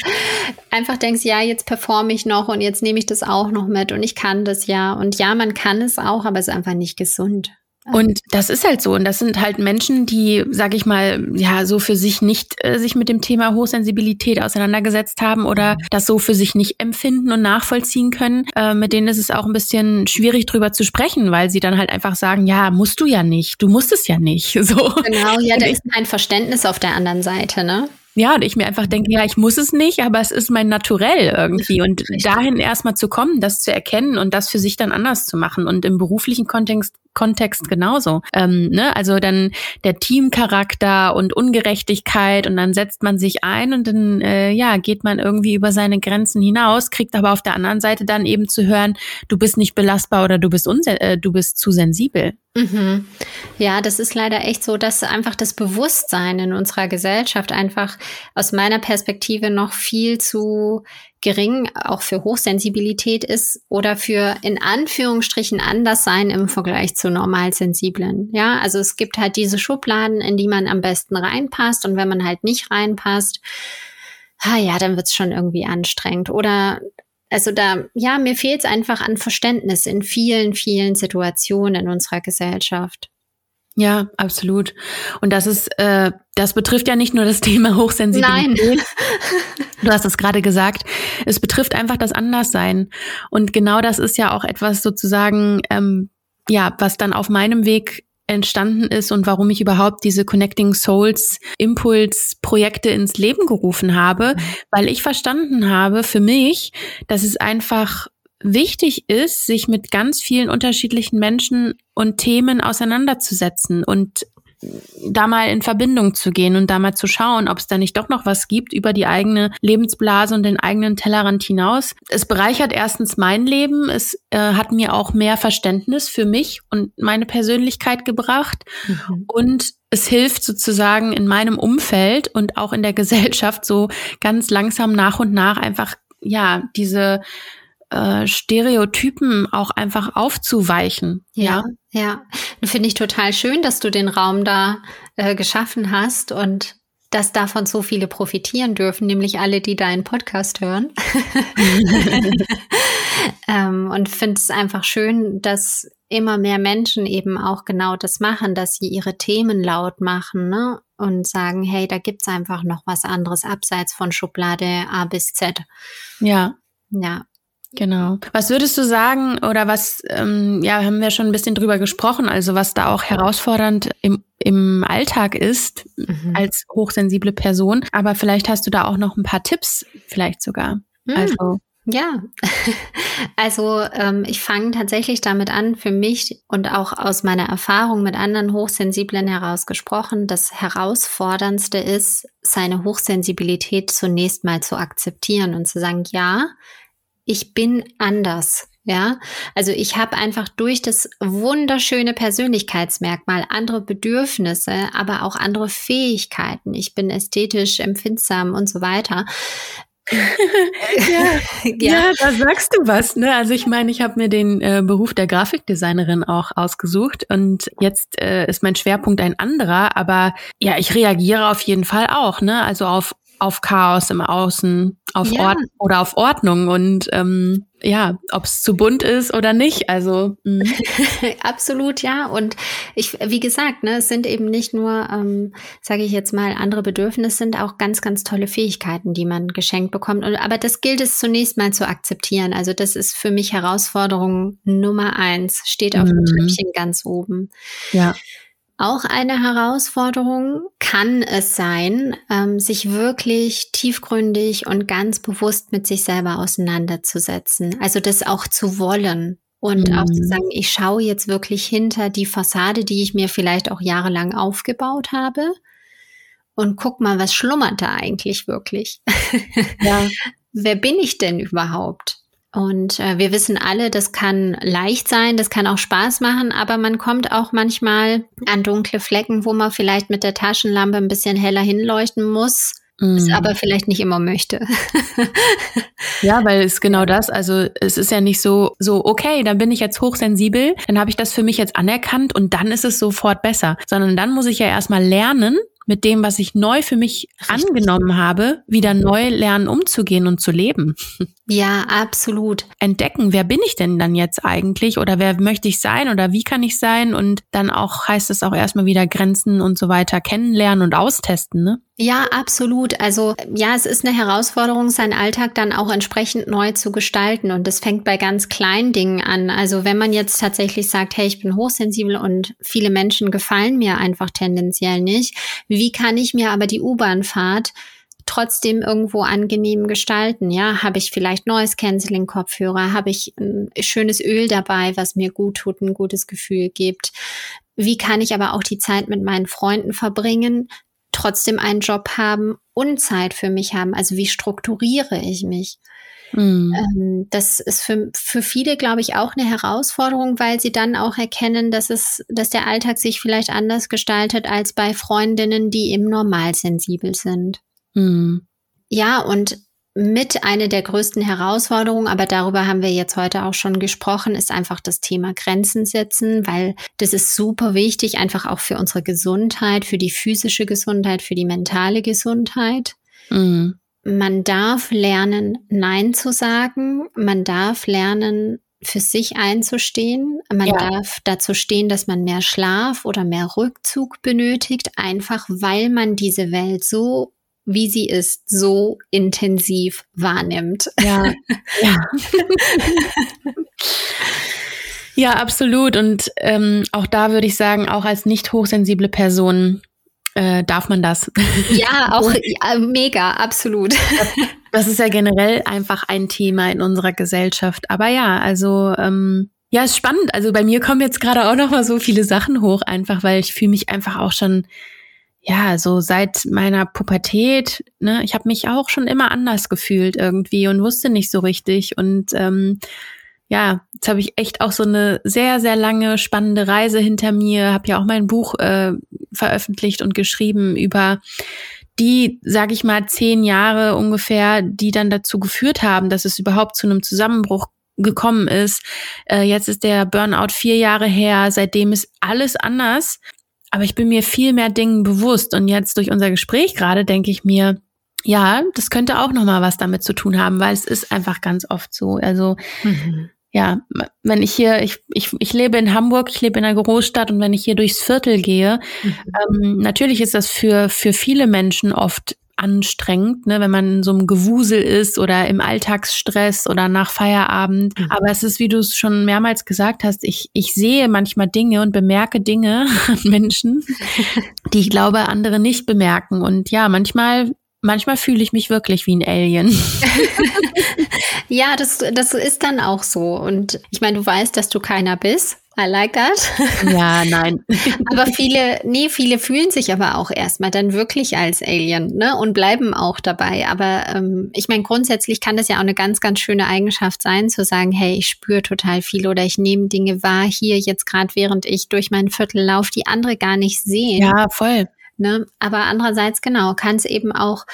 einfach denkst, ja, jetzt performe ich noch und jetzt nehme ich das auch noch mit und ich kann das ja. Und ja, man kann es auch, aber es ist einfach nicht gesund. Und das ist halt so. Und das sind halt Menschen, die, sag ich mal, ja, so für sich nicht äh, sich mit dem Thema Hochsensibilität auseinandergesetzt haben oder das so für sich nicht empfinden und nachvollziehen können. Äh, mit denen ist es auch ein bisschen schwierig drüber zu sprechen, weil sie dann halt einfach sagen, ja, musst du ja nicht, du musst es ja nicht. So. Genau, ja, da ist kein Verständnis auf der anderen Seite, ne? ja, und ich mir einfach denke, ja, ich muss es nicht, aber es ist mein Naturell irgendwie. Und dahin erstmal zu kommen, das zu erkennen und das für sich dann anders zu machen. Und im beruflichen Kontext, Kontext genauso. Ähm, ne? Also dann der Teamcharakter und Ungerechtigkeit und dann setzt man sich ein und dann äh, ja, geht man irgendwie über seine Grenzen hinaus, kriegt aber auf der anderen Seite dann eben zu hören, du bist nicht belastbar oder du bist, äh, du bist zu sensibel. Mhm. Ja, das ist leider echt so, dass einfach das Bewusstsein in unserer Gesellschaft einfach aus meiner Perspektive noch viel zu gering auch für Hochsensibilität ist oder für in Anführungsstrichen anders sein im Vergleich zu Normalsensiblen. Ja, also es gibt halt diese Schubladen, in die man am besten reinpasst und wenn man halt nicht reinpasst, ah ja, dann wird's schon irgendwie anstrengend. Oder also da, ja, mir fehlt es einfach an Verständnis in vielen, vielen Situationen in unserer Gesellschaft. Ja, absolut. Und das ist, äh, das betrifft ja nicht nur das Thema Hochsensibilität. Nein. Du hast es gerade gesagt. Es betrifft einfach das Anderssein. Und genau das ist ja auch etwas sozusagen, ähm, ja, was dann auf meinem Weg entstanden ist und warum ich überhaupt diese Connecting Souls Impuls Projekte ins Leben gerufen habe, mhm. weil ich verstanden habe für mich, dass es einfach wichtig ist, sich mit ganz vielen unterschiedlichen Menschen und Themen auseinanderzusetzen und da mal in Verbindung zu gehen und da mal zu schauen, ob es da nicht doch noch was gibt über die eigene Lebensblase und den eigenen Tellerrand hinaus. Es bereichert erstens mein Leben, es äh, hat mir auch mehr Verständnis für mich und meine Persönlichkeit gebracht mhm. und es hilft sozusagen in meinem Umfeld und auch in der Gesellschaft so ganz langsam nach und nach einfach ja diese äh, Stereotypen auch einfach aufzuweichen. Ja, ja. ja. Finde ich total schön, dass du den Raum da äh, geschaffen hast und dass davon so viele profitieren dürfen, nämlich alle, die deinen Podcast hören. ähm, und finde es einfach schön, dass immer mehr Menschen eben auch genau das machen, dass sie ihre Themen laut machen ne? und sagen, hey, da gibt's einfach noch was anderes abseits von Schublade A bis Z. Ja. Ja, Genau. Was würdest du sagen oder was, ähm, ja, haben wir schon ein bisschen drüber gesprochen, also was da auch herausfordernd im, im Alltag ist mhm. als hochsensible Person. Aber vielleicht hast du da auch noch ein paar Tipps, vielleicht sogar. Mhm. Also. Ja, also ähm, ich fange tatsächlich damit an, für mich und auch aus meiner Erfahrung mit anderen Hochsensiblen herausgesprochen, das Herausforderndste ist, seine Hochsensibilität zunächst mal zu akzeptieren und zu sagen, ja, ich bin anders. Ja, also ich habe einfach durch das wunderschöne Persönlichkeitsmerkmal andere Bedürfnisse, aber auch andere Fähigkeiten. Ich bin ästhetisch empfindsam und so weiter. ja, ja. ja, da sagst du was. Ne? Also ich meine, ich habe mir den äh, Beruf der Grafikdesignerin auch ausgesucht und jetzt äh, ist mein Schwerpunkt ein anderer, aber ja, ich reagiere auf jeden Fall auch, ne? Also auf auf Chaos im Außen, auf ja. Ort oder auf Ordnung und ähm, ja, ob es zu bunt ist oder nicht. Also mm. absolut ja. Und ich, wie gesagt, ne, es sind eben nicht nur, ähm, sage ich jetzt mal, andere Bedürfnisse, sind auch ganz, ganz tolle Fähigkeiten, die man geschenkt bekommt. Und, aber das gilt es zunächst mal zu akzeptieren. Also das ist für mich Herausforderung Nummer eins, steht auf mhm. dem Treppchen ganz oben. Ja. Auch eine Herausforderung kann es sein, ähm, sich wirklich tiefgründig und ganz bewusst mit sich selber auseinanderzusetzen. Also das auch zu wollen und mhm. auch zu sagen, ich schaue jetzt wirklich hinter die Fassade, die ich mir vielleicht auch jahrelang aufgebaut habe und guck mal, was schlummert da eigentlich wirklich? Ja. Wer bin ich denn überhaupt? Und äh, wir wissen alle, das kann leicht sein, das kann auch Spaß machen, aber man kommt auch manchmal an dunkle Flecken, wo man vielleicht mit der Taschenlampe ein bisschen heller hinleuchten muss. Mm. Es aber vielleicht nicht immer möchte. ja, weil es genau das, also es ist ja nicht so, so, okay, dann bin ich jetzt hochsensibel, dann habe ich das für mich jetzt anerkannt und dann ist es sofort besser. Sondern dann muss ich ja erstmal lernen, mit dem, was ich neu für mich Richtig. angenommen habe, wieder neu lernen umzugehen und zu leben. Ja, absolut. Entdecken, wer bin ich denn dann jetzt eigentlich oder wer möchte ich sein oder wie kann ich sein und dann auch heißt es auch erstmal wieder Grenzen und so weiter kennenlernen und austesten, ne? Ja, absolut. Also ja, es ist eine Herausforderung, seinen Alltag dann auch entsprechend neu zu gestalten. Und das fängt bei ganz kleinen Dingen an. Also wenn man jetzt tatsächlich sagt, hey, ich bin hochsensibel und viele Menschen gefallen mir einfach tendenziell nicht, wie kann ich mir aber die U-Bahn-Fahrt trotzdem irgendwo angenehm gestalten. Ja, habe ich vielleicht neues Canceling Kopfhörer, habe ich ein schönes Öl dabei, was mir gut tut, ein gutes Gefühl gibt. Wie kann ich aber auch die Zeit mit meinen Freunden verbringen, trotzdem einen Job haben und Zeit für mich haben? Also wie strukturiere ich mich? Mhm. Ähm, das ist für, für viele, glaube ich, auch eine Herausforderung, weil sie dann auch erkennen, dass es, dass der Alltag sich vielleicht anders gestaltet als bei Freundinnen, die eben normal sensibel sind. Mhm. Ja, und mit einer der größten Herausforderungen, aber darüber haben wir jetzt heute auch schon gesprochen, ist einfach das Thema Grenzen setzen, weil das ist super wichtig, einfach auch für unsere Gesundheit, für die physische Gesundheit, für die mentale Gesundheit. Mhm. Man darf lernen, Nein zu sagen. Man darf lernen, für sich einzustehen. Man ja. darf dazu stehen, dass man mehr Schlaf oder mehr Rückzug benötigt, einfach weil man diese Welt so wie sie ist, so intensiv wahrnimmt. Ja, ja. ja absolut. Und ähm, auch da würde ich sagen, auch als nicht hochsensible Person äh, darf man das. Ja, auch ja, mega, absolut. Das ist ja generell einfach ein Thema in unserer Gesellschaft. Aber ja, also ähm, ja, ist spannend. Also bei mir kommen jetzt gerade auch noch mal so viele Sachen hoch, einfach weil ich fühle mich einfach auch schon ja, so seit meiner Pubertät, ne, ich habe mich auch schon immer anders gefühlt irgendwie und wusste nicht so richtig. Und ähm, ja, jetzt habe ich echt auch so eine sehr, sehr lange, spannende Reise hinter mir, habe ja auch mein Buch äh, veröffentlicht und geschrieben über die, sage ich mal, zehn Jahre ungefähr, die dann dazu geführt haben, dass es überhaupt zu einem Zusammenbruch gekommen ist. Äh, jetzt ist der Burnout vier Jahre her, seitdem ist alles anders. Aber ich bin mir viel mehr Dingen bewusst und jetzt durch unser Gespräch gerade denke ich mir, ja, das könnte auch noch mal was damit zu tun haben, weil es ist einfach ganz oft so. Also mhm. ja, wenn ich hier, ich, ich, ich lebe in Hamburg, ich lebe in einer Großstadt und wenn ich hier durchs Viertel gehe, mhm. ähm, natürlich ist das für für viele Menschen oft anstrengend, ne, wenn man in so einem Gewusel ist oder im Alltagsstress oder nach Feierabend. Mhm. Aber es ist, wie du es schon mehrmals gesagt hast, ich, ich sehe manchmal Dinge und bemerke Dinge an Menschen, die ich glaube, andere nicht bemerken. Und ja, manchmal Manchmal fühle ich mich wirklich wie ein Alien. ja, das, das ist dann auch so. Und ich meine, du weißt, dass du keiner bist. I like that. Ja, nein. aber viele, nee, viele fühlen sich aber auch erstmal dann wirklich als Alien, ne, und bleiben auch dabei. Aber ähm, ich meine, grundsätzlich kann das ja auch eine ganz, ganz schöne Eigenschaft sein, zu sagen, hey, ich spüre total viel oder ich nehme Dinge wahr hier jetzt gerade, während ich durch mein Viertel laufe, die andere gar nicht sehen. Ja, voll. Ne? Aber andererseits, genau, kann es eben auch,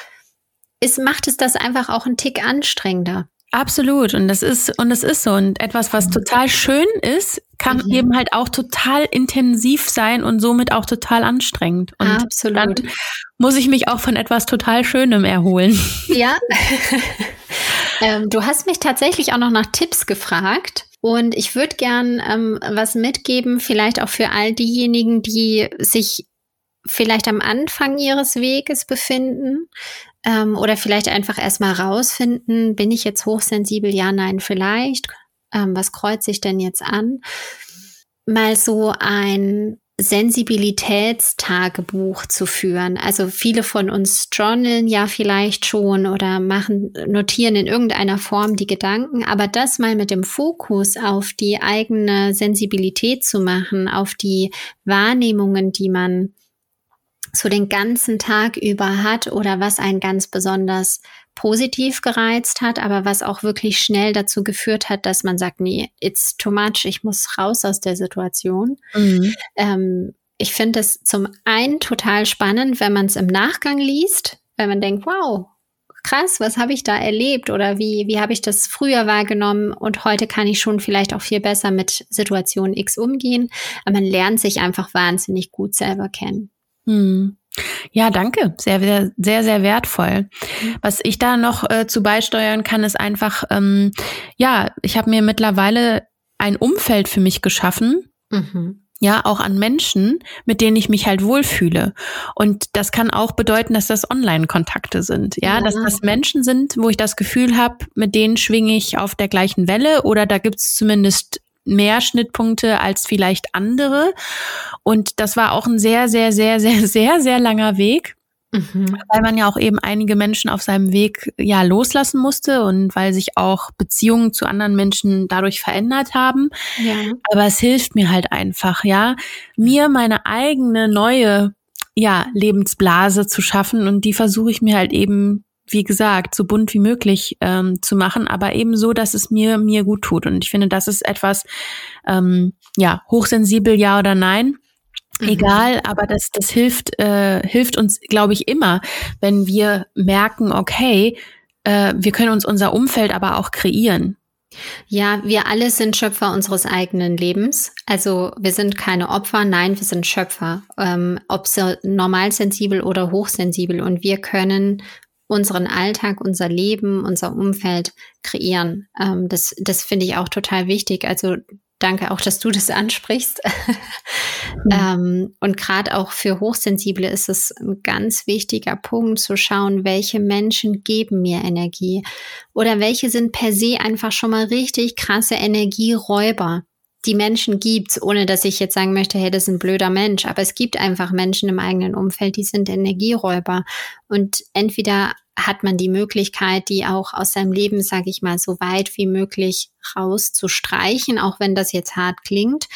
ist, macht es das einfach auch einen Tick anstrengender. Absolut. Und das ist, und das ist so. Und etwas, was total schön ist, kann mhm. eben halt auch total intensiv sein und somit auch total anstrengend. Und Absolut. dann muss ich mich auch von etwas total Schönem erholen. Ja. ähm, du hast mich tatsächlich auch noch nach Tipps gefragt. Und ich würde gern ähm, was mitgeben, vielleicht auch für all diejenigen, die sich vielleicht am Anfang ihres Weges befinden ähm, oder vielleicht einfach erstmal rausfinden, bin ich jetzt hochsensibel? Ja, nein, vielleicht. Ähm, was kreuzt sich denn jetzt an? Mal so ein Sensibilitätstagebuch zu führen. Also viele von uns journalen ja vielleicht schon oder machen, notieren in irgendeiner Form die Gedanken, aber das mal mit dem Fokus auf die eigene Sensibilität zu machen, auf die Wahrnehmungen, die man so den ganzen Tag über hat oder was einen ganz besonders positiv gereizt hat, aber was auch wirklich schnell dazu geführt hat, dass man sagt, nee, it's too much, ich muss raus aus der Situation. Mhm. Ähm, ich finde es zum einen total spannend, wenn man es im Nachgang liest, wenn man denkt, wow, krass, was habe ich da erlebt oder wie, wie habe ich das früher wahrgenommen und heute kann ich schon vielleicht auch viel besser mit Situation X umgehen. Aber man lernt sich einfach wahnsinnig gut selber kennen. Hm. Ja, danke. Sehr, sehr, sehr, sehr wertvoll. Was ich da noch äh, zu beisteuern kann, ist einfach, ähm, ja, ich habe mir mittlerweile ein Umfeld für mich geschaffen. Mhm. Ja, auch an Menschen, mit denen ich mich halt wohlfühle. Und das kann auch bedeuten, dass das Online-Kontakte sind. Ja, ja, dass das Menschen sind, wo ich das Gefühl habe, mit denen schwinge ich auf der gleichen Welle oder da gibt's zumindest mehr Schnittpunkte als vielleicht andere. Und das war auch ein sehr, sehr, sehr, sehr, sehr, sehr langer Weg. Mhm. Weil man ja auch eben einige Menschen auf seinem Weg ja loslassen musste und weil sich auch Beziehungen zu anderen Menschen dadurch verändert haben. Ja. Aber es hilft mir halt einfach, ja, mir meine eigene neue ja, Lebensblase zu schaffen und die versuche ich mir halt eben wie gesagt, so bunt wie möglich ähm, zu machen, aber eben so, dass es mir mir gut tut. Und ich finde, das ist etwas, ähm, ja, hochsensibel, ja oder nein. Mhm. Egal, aber das, das hilft, äh, hilft uns, glaube ich, immer, wenn wir merken, okay, äh, wir können uns unser Umfeld aber auch kreieren. Ja, wir alle sind Schöpfer unseres eigenen Lebens. Also wir sind keine Opfer, nein, wir sind Schöpfer. Ähm, ob so normal sensibel oder hochsensibel. Und wir können unseren Alltag, unser Leben, unser Umfeld kreieren. Ähm, das das finde ich auch total wichtig. Also danke auch, dass du das ansprichst. Mhm. ähm, und gerade auch für Hochsensible ist es ein ganz wichtiger Punkt zu schauen, welche Menschen geben mir Energie oder welche sind per se einfach schon mal richtig krasse Energieräuber. Die Menschen gibt, ohne dass ich jetzt sagen möchte, hey, das ist ein blöder Mensch. Aber es gibt einfach Menschen im eigenen Umfeld, die sind Energieräuber. Und entweder hat man die Möglichkeit, die auch aus seinem Leben, sage ich mal, so weit wie möglich rauszustreichen, auch wenn das jetzt hart klingt.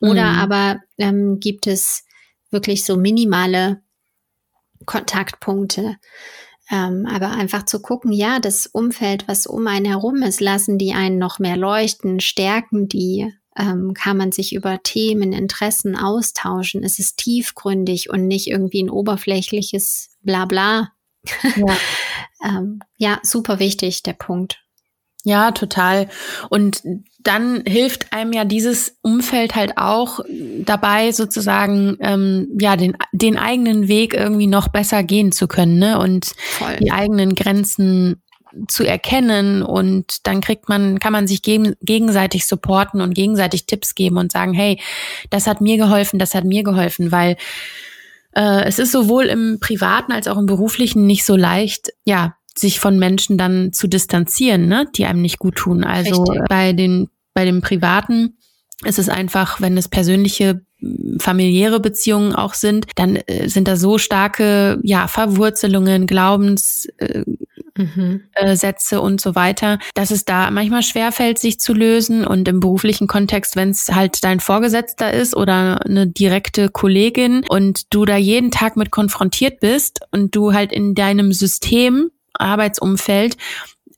Oder mhm. aber ähm, gibt es wirklich so minimale Kontaktpunkte. Ähm, aber einfach zu gucken, ja, das Umfeld, was um einen herum ist, lassen die einen noch mehr leuchten, stärken die, ähm, kann man sich über Themen, Interessen austauschen. Es ist tiefgründig und nicht irgendwie ein oberflächliches Blabla. Ja, ähm, ja super wichtig, der Punkt. Ja, total. Und dann hilft einem ja dieses Umfeld halt auch dabei, sozusagen ähm, ja den, den eigenen Weg irgendwie noch besser gehen zu können, ne? Und Voll. die eigenen Grenzen zu erkennen und dann kriegt man, kann man sich gegen, gegenseitig supporten und gegenseitig Tipps geben und sagen, hey, das hat mir geholfen, das hat mir geholfen, weil äh, es ist sowohl im privaten als auch im beruflichen nicht so leicht, ja, sich von Menschen dann zu distanzieren, ne, die einem nicht gut tun. Also Richtig. bei den, bei dem privaten ist es einfach, wenn es persönliche familiäre Beziehungen auch sind, dann äh, sind da so starke ja Verwurzelungen, Glaubenssätze äh, mhm. äh, und so weiter, dass es da manchmal schwerfällt, sich zu lösen. Und im beruflichen Kontext, wenn es halt dein Vorgesetzter ist oder eine direkte Kollegin und du da jeden Tag mit konfrontiert bist und du halt in deinem System Arbeitsumfeld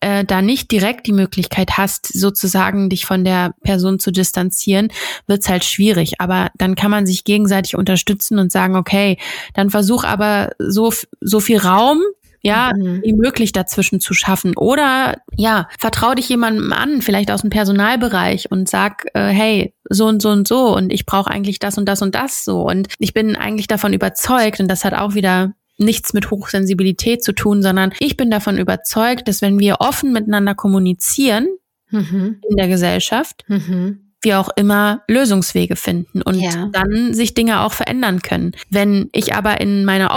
äh, da nicht direkt die Möglichkeit hast, sozusagen dich von der Person zu distanzieren, wird's halt schwierig. Aber dann kann man sich gegenseitig unterstützen und sagen, okay, dann versuch aber so, so viel Raum ja, mhm. wie möglich dazwischen zu schaffen. Oder ja, vertrau dich jemandem an, vielleicht aus dem Personalbereich und sag, äh, hey, so und so und so und ich brauche eigentlich das und das und das so. Und ich bin eigentlich davon überzeugt, und das hat auch wieder nichts mit Hochsensibilität zu tun, sondern ich bin davon überzeugt, dass wenn wir offen miteinander kommunizieren mhm. in der Gesellschaft, mhm. wir auch immer Lösungswege finden und ja. dann sich Dinge auch verändern können. Wenn ich aber in meiner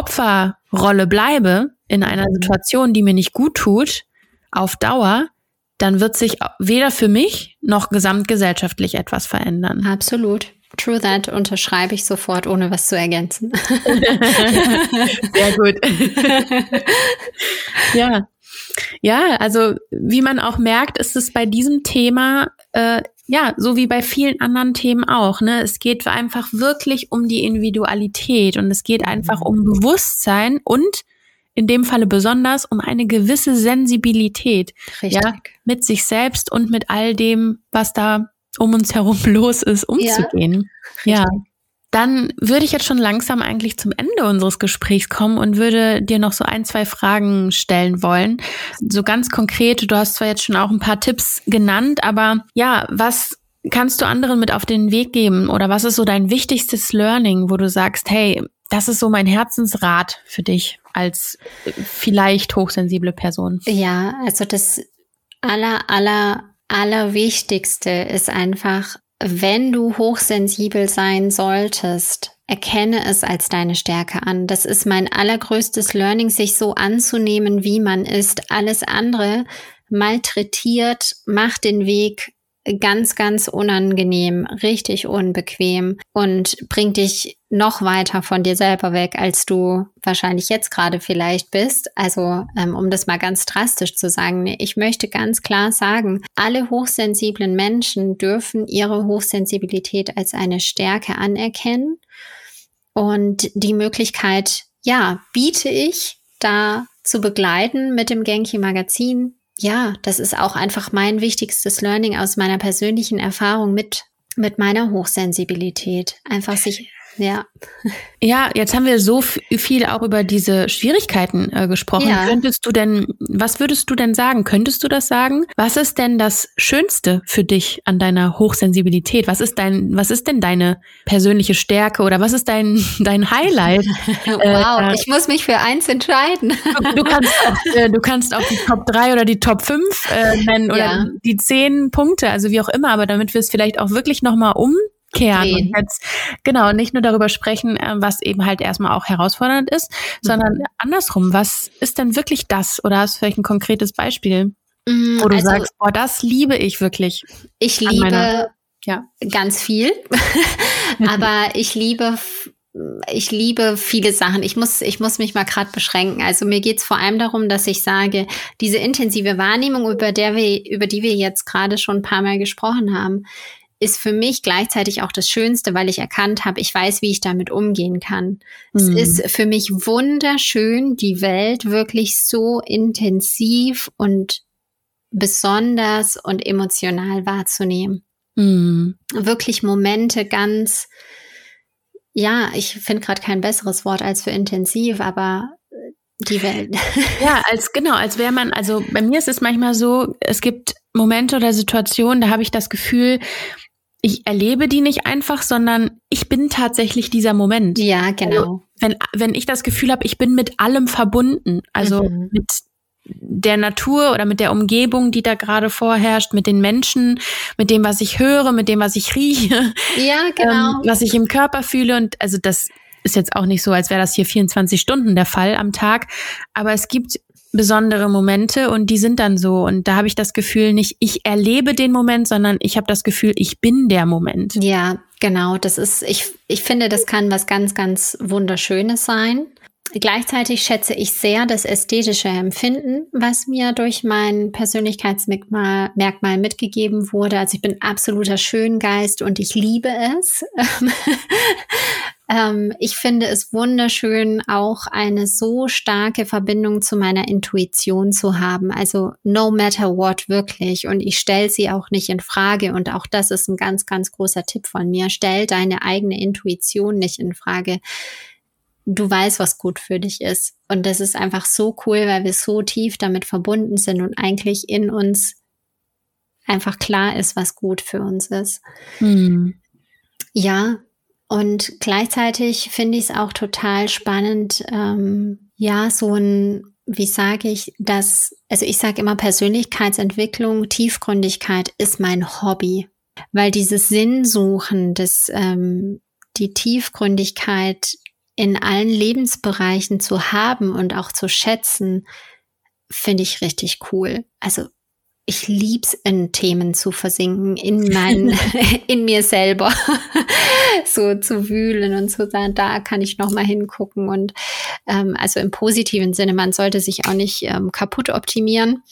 Opferrolle bleibe, in einer mhm. Situation, die mir nicht gut tut, auf Dauer, dann wird sich weder für mich noch gesamtgesellschaftlich etwas verändern. Absolut. True that unterschreibe ich sofort, ohne was zu ergänzen. Sehr gut. ja. Ja, also wie man auch merkt, ist es bei diesem Thema äh, ja, so wie bei vielen anderen Themen auch, ne? Es geht einfach wirklich um die Individualität und es geht einfach um Bewusstsein und in dem Falle besonders um eine gewisse Sensibilität, Richtig. ja, mit sich selbst und mit all dem, was da um uns herum los ist, umzugehen. Ja. ja. Dann würde ich jetzt schon langsam eigentlich zum Ende unseres Gesprächs kommen und würde dir noch so ein, zwei Fragen stellen wollen. So ganz konkret, du hast zwar jetzt schon auch ein paar Tipps genannt, aber ja, was kannst du anderen mit auf den Weg geben oder was ist so dein wichtigstes Learning, wo du sagst, hey, das ist so mein Herzensrat für dich als vielleicht hochsensible Person? Ja, also das aller, aller Allerwichtigste ist einfach, wenn du hochsensibel sein solltest, erkenne es als deine Stärke an. Das ist mein allergrößtes Learning, sich so anzunehmen, wie man ist. Alles andere malträtiert, macht den Weg ganz, ganz unangenehm, richtig unbequem und bringt dich noch weiter von dir selber weg, als du wahrscheinlich jetzt gerade vielleicht bist. Also ähm, um das mal ganz drastisch zu sagen, ich möchte ganz klar sagen, alle hochsensiblen Menschen dürfen ihre Hochsensibilität als eine Stärke anerkennen. Und die Möglichkeit, ja, biete ich da zu begleiten mit dem Genki Magazin, ja, das ist auch einfach mein wichtigstes Learning aus meiner persönlichen Erfahrung mit, mit meiner Hochsensibilität. Einfach sich ja. Ja, jetzt haben wir so viel auch über diese Schwierigkeiten äh, gesprochen. Ja. Könntest du denn, was würdest du denn sagen? Könntest du das sagen? Was ist denn das Schönste für dich an deiner Hochsensibilität? Was ist dein, was ist denn deine persönliche Stärke oder was ist dein, dein Highlight? wow, äh, ich muss mich für eins entscheiden. du, du, kannst auch, äh, du kannst auch die Top 3 oder die Top 5 äh, nennen oder ja. die 10 Punkte, also wie auch immer, aber damit wir es vielleicht auch wirklich nochmal um kehren und jetzt genau nicht nur darüber sprechen, äh, was eben halt erstmal auch herausfordernd ist, mhm. sondern andersrum, was ist denn wirklich das? Oder hast du vielleicht ein konkretes Beispiel, mhm, wo du also, sagst, boah, das liebe ich wirklich? Ich liebe ja. ganz viel. Aber ich liebe ich liebe viele Sachen. Ich muss, ich muss mich mal gerade beschränken. Also mir geht es vor allem darum, dass ich sage, diese intensive Wahrnehmung, über der wir, über die wir jetzt gerade schon ein paar Mal gesprochen haben, ist für mich gleichzeitig auch das Schönste, weil ich erkannt habe, ich weiß, wie ich damit umgehen kann. Mhm. Es ist für mich wunderschön, die Welt wirklich so intensiv und besonders und emotional wahrzunehmen. Mhm. Wirklich Momente ganz, ja, ich finde gerade kein besseres Wort als für intensiv, aber die Welt. Ja, als genau, als wäre man, also bei mir ist es manchmal so, es gibt Momente oder Situationen, da habe ich das Gefühl, ich erlebe die nicht einfach, sondern ich bin tatsächlich dieser Moment. Ja, genau. Also, wenn, wenn ich das Gefühl habe, ich bin mit allem verbunden, also mhm. mit der Natur oder mit der Umgebung, die da gerade vorherrscht, mit den Menschen, mit dem, was ich höre, mit dem, was ich rieche, ja, genau. ähm, was ich im Körper fühle. Und also das ist jetzt auch nicht so, als wäre das hier 24 Stunden der Fall am Tag. Aber es gibt besondere Momente und die sind dann so. Und da habe ich das Gefühl, nicht ich erlebe den Moment, sondern ich habe das Gefühl, ich bin der Moment. Ja, genau. Das ist, ich, ich finde, das kann was ganz, ganz Wunderschönes sein. Gleichzeitig schätze ich sehr das ästhetische Empfinden, was mir durch mein Persönlichkeitsmerkmal Merkmal mitgegeben wurde. Also ich bin absoluter Schöngeist und ich liebe es. ähm, ich finde es wunderschön, auch eine so starke Verbindung zu meiner Intuition zu haben. Also no matter what wirklich. Und ich stelle sie auch nicht in Frage. Und auch das ist ein ganz, ganz großer Tipp von mir. Stell deine eigene Intuition nicht in Frage du weißt, was gut für dich ist. Und das ist einfach so cool, weil wir so tief damit verbunden sind und eigentlich in uns einfach klar ist, was gut für uns ist. Mhm. Ja, und gleichzeitig finde ich es auch total spannend, ähm, ja, so ein, wie sage ich, dass, also ich sage immer Persönlichkeitsentwicklung, Tiefgründigkeit ist mein Hobby, weil dieses Sinnsuchen, das, ähm, die Tiefgründigkeit in allen Lebensbereichen zu haben und auch zu schätzen, finde ich richtig cool. Also ich lieb's in Themen zu versinken, in mein, in mir selber, so zu wühlen und zu sagen, da kann ich noch mal hingucken und ähm, also im positiven Sinne, man sollte sich auch nicht ähm, kaputt optimieren.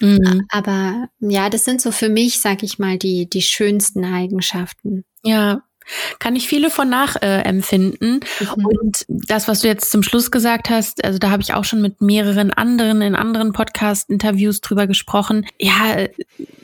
Mhm. Aber ja, das sind so für mich, sag ich mal, die die schönsten Eigenschaften. Ja, kann ich viele von nachempfinden. Äh, mhm. Und das, was du jetzt zum Schluss gesagt hast, also da habe ich auch schon mit mehreren anderen in anderen Podcast-Interviews drüber gesprochen. Ja,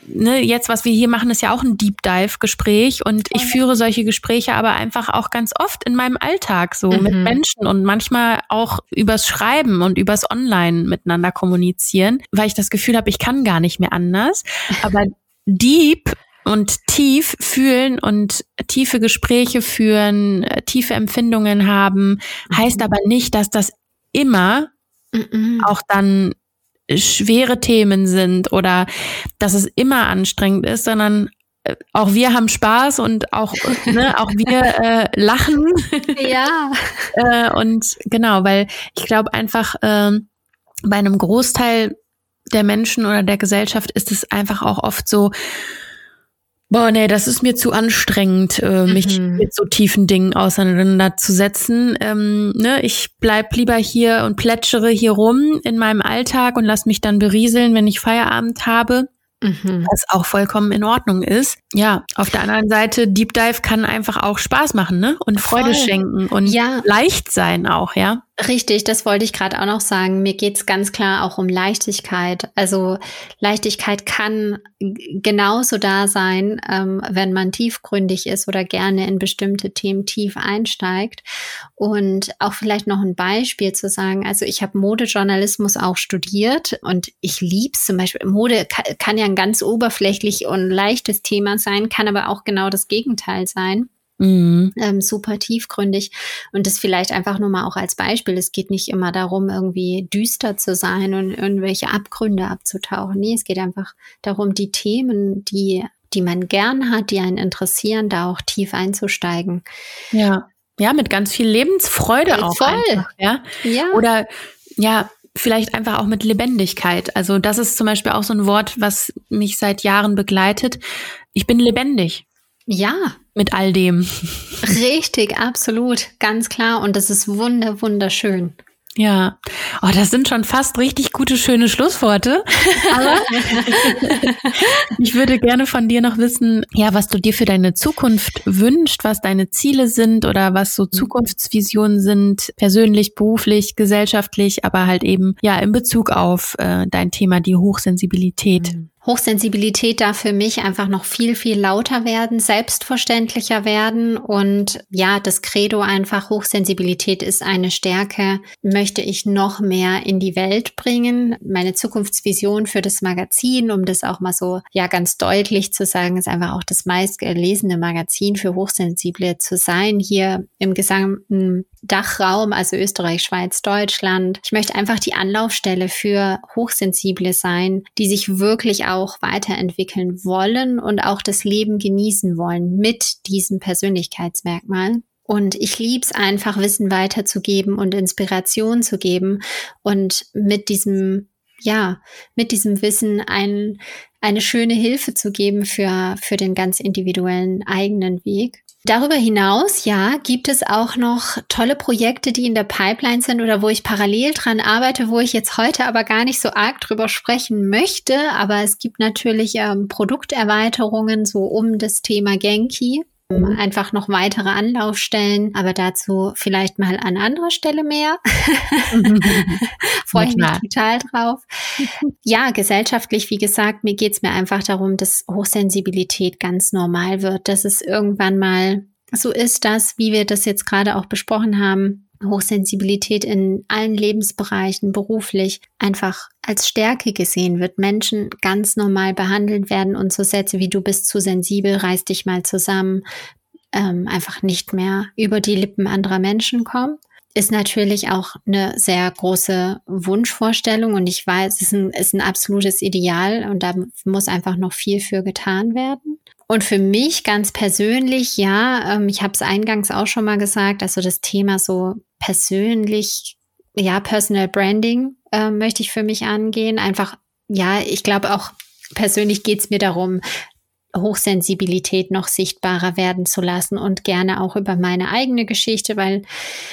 ne, jetzt, was wir hier machen, ist ja auch ein Deep Dive-Gespräch und ich führe solche Gespräche aber einfach auch ganz oft in meinem Alltag so mhm. mit Menschen und manchmal auch übers Schreiben und übers Online miteinander kommunizieren, weil ich das Gefühl habe, ich kann gar nicht mehr anders. Aber Deep und tief fühlen und tiefe Gespräche führen, äh, tiefe Empfindungen haben, mhm. heißt aber nicht, dass das immer mhm. auch dann schwere Themen sind oder dass es immer anstrengend ist, sondern äh, auch wir haben Spaß und auch, ne, auch wir äh, lachen. Ja. äh, und genau, weil ich glaube einfach, äh, bei einem Großteil der Menschen oder der Gesellschaft ist es einfach auch oft so, Boah, nee, das ist mir zu anstrengend, äh, mich mhm. mit so tiefen Dingen auseinanderzusetzen. Ähm, ne, ich bleib lieber hier und plätschere hier rum in meinem Alltag und lass mich dann berieseln, wenn ich Feierabend habe. Mhm. Was auch vollkommen in Ordnung ist. Ja, auf der anderen Seite, Deep Dive kann einfach auch Spaß machen, ne? Und Freude Voll. schenken und ja. leicht sein auch, ja. Richtig, das wollte ich gerade auch noch sagen. Mir geht's ganz klar auch um Leichtigkeit. Also Leichtigkeit kann genauso da sein, ähm, wenn man tiefgründig ist oder gerne in bestimmte Themen tief einsteigt. Und auch vielleicht noch ein Beispiel zu sagen, also ich habe Modejournalismus auch studiert und ich lieb's zum Beispiel. Mode kann, kann ja ein ganz oberflächlich und leichtes Thema sein, kann aber auch genau das Gegenteil sein. Mhm. Ähm, super tiefgründig. Und das vielleicht einfach nur mal auch als Beispiel. Es geht nicht immer darum, irgendwie düster zu sein und irgendwelche Abgründe abzutauchen. Nee, es geht einfach darum, die Themen, die, die man gern hat, die einen interessieren, da auch tief einzusteigen. Ja. Ja, mit ganz viel Lebensfreude auch. Voll. Einfach, ja? ja. Oder ja, vielleicht einfach auch mit Lebendigkeit. Also das ist zum Beispiel auch so ein Wort, was mich seit Jahren begleitet ich bin lebendig. Ja. Mit all dem. Richtig, absolut, ganz klar. Und das ist wunder, wunderschön. Ja, oh, das sind schon fast richtig gute, schöne Schlussworte. Aber ich würde gerne von dir noch wissen, ja, was du dir für deine Zukunft wünschst, was deine Ziele sind oder was so. Zukunftsvisionen sind, persönlich, beruflich, gesellschaftlich, aber halt eben ja in Bezug auf äh, dein Thema, die Hochsensibilität. Mhm. Hochsensibilität darf für mich einfach noch viel, viel lauter werden, selbstverständlicher werden und ja, das Credo einfach Hochsensibilität ist eine Stärke, möchte ich noch mehr in die Welt bringen. Meine Zukunftsvision für das Magazin, um das auch mal so ja ganz deutlich zu sagen, ist einfach auch das meistgelesene Magazin für Hochsensible zu sein hier im gesamten Dachraum, also Österreich, Schweiz, Deutschland. Ich möchte einfach die Anlaufstelle für Hochsensible sein, die sich wirklich auch weiterentwickeln wollen und auch das Leben genießen wollen mit diesem Persönlichkeitsmerkmal. Und ich lieb's einfach, Wissen weiterzugeben und Inspiration zu geben und mit diesem, ja, mit diesem Wissen ein, eine schöne Hilfe zu geben für, für den ganz individuellen eigenen Weg. Darüber hinaus, ja, gibt es auch noch tolle Projekte, die in der Pipeline sind oder wo ich parallel dran arbeite, wo ich jetzt heute aber gar nicht so arg drüber sprechen möchte. Aber es gibt natürlich ähm, Produkterweiterungen so um das Thema Genki. Einfach noch weitere Anlaufstellen, aber dazu vielleicht mal an anderer Stelle mehr. Freue ich mich total drauf. Ja, gesellschaftlich, wie gesagt, mir geht's mir einfach darum, dass Hochsensibilität ganz normal wird, dass es irgendwann mal so ist, dass, wie wir das jetzt gerade auch besprochen haben, Hochsensibilität in allen Lebensbereichen, beruflich, einfach als Stärke gesehen wird. Menschen ganz normal behandelt werden und so Sätze wie du bist zu sensibel, reiß dich mal zusammen, ähm, einfach nicht mehr über die Lippen anderer Menschen kommen. Ist natürlich auch eine sehr große Wunschvorstellung und ich weiß, es ist ein, ist ein absolutes Ideal und da muss einfach noch viel für getan werden. Und für mich ganz persönlich, ja, ähm, ich habe es eingangs auch schon mal gesagt, also das Thema so persönlich, ja, Personal Branding äh, möchte ich für mich angehen. Einfach, ja, ich glaube auch persönlich geht es mir darum, Hochsensibilität noch sichtbarer werden zu lassen und gerne auch über meine eigene Geschichte, weil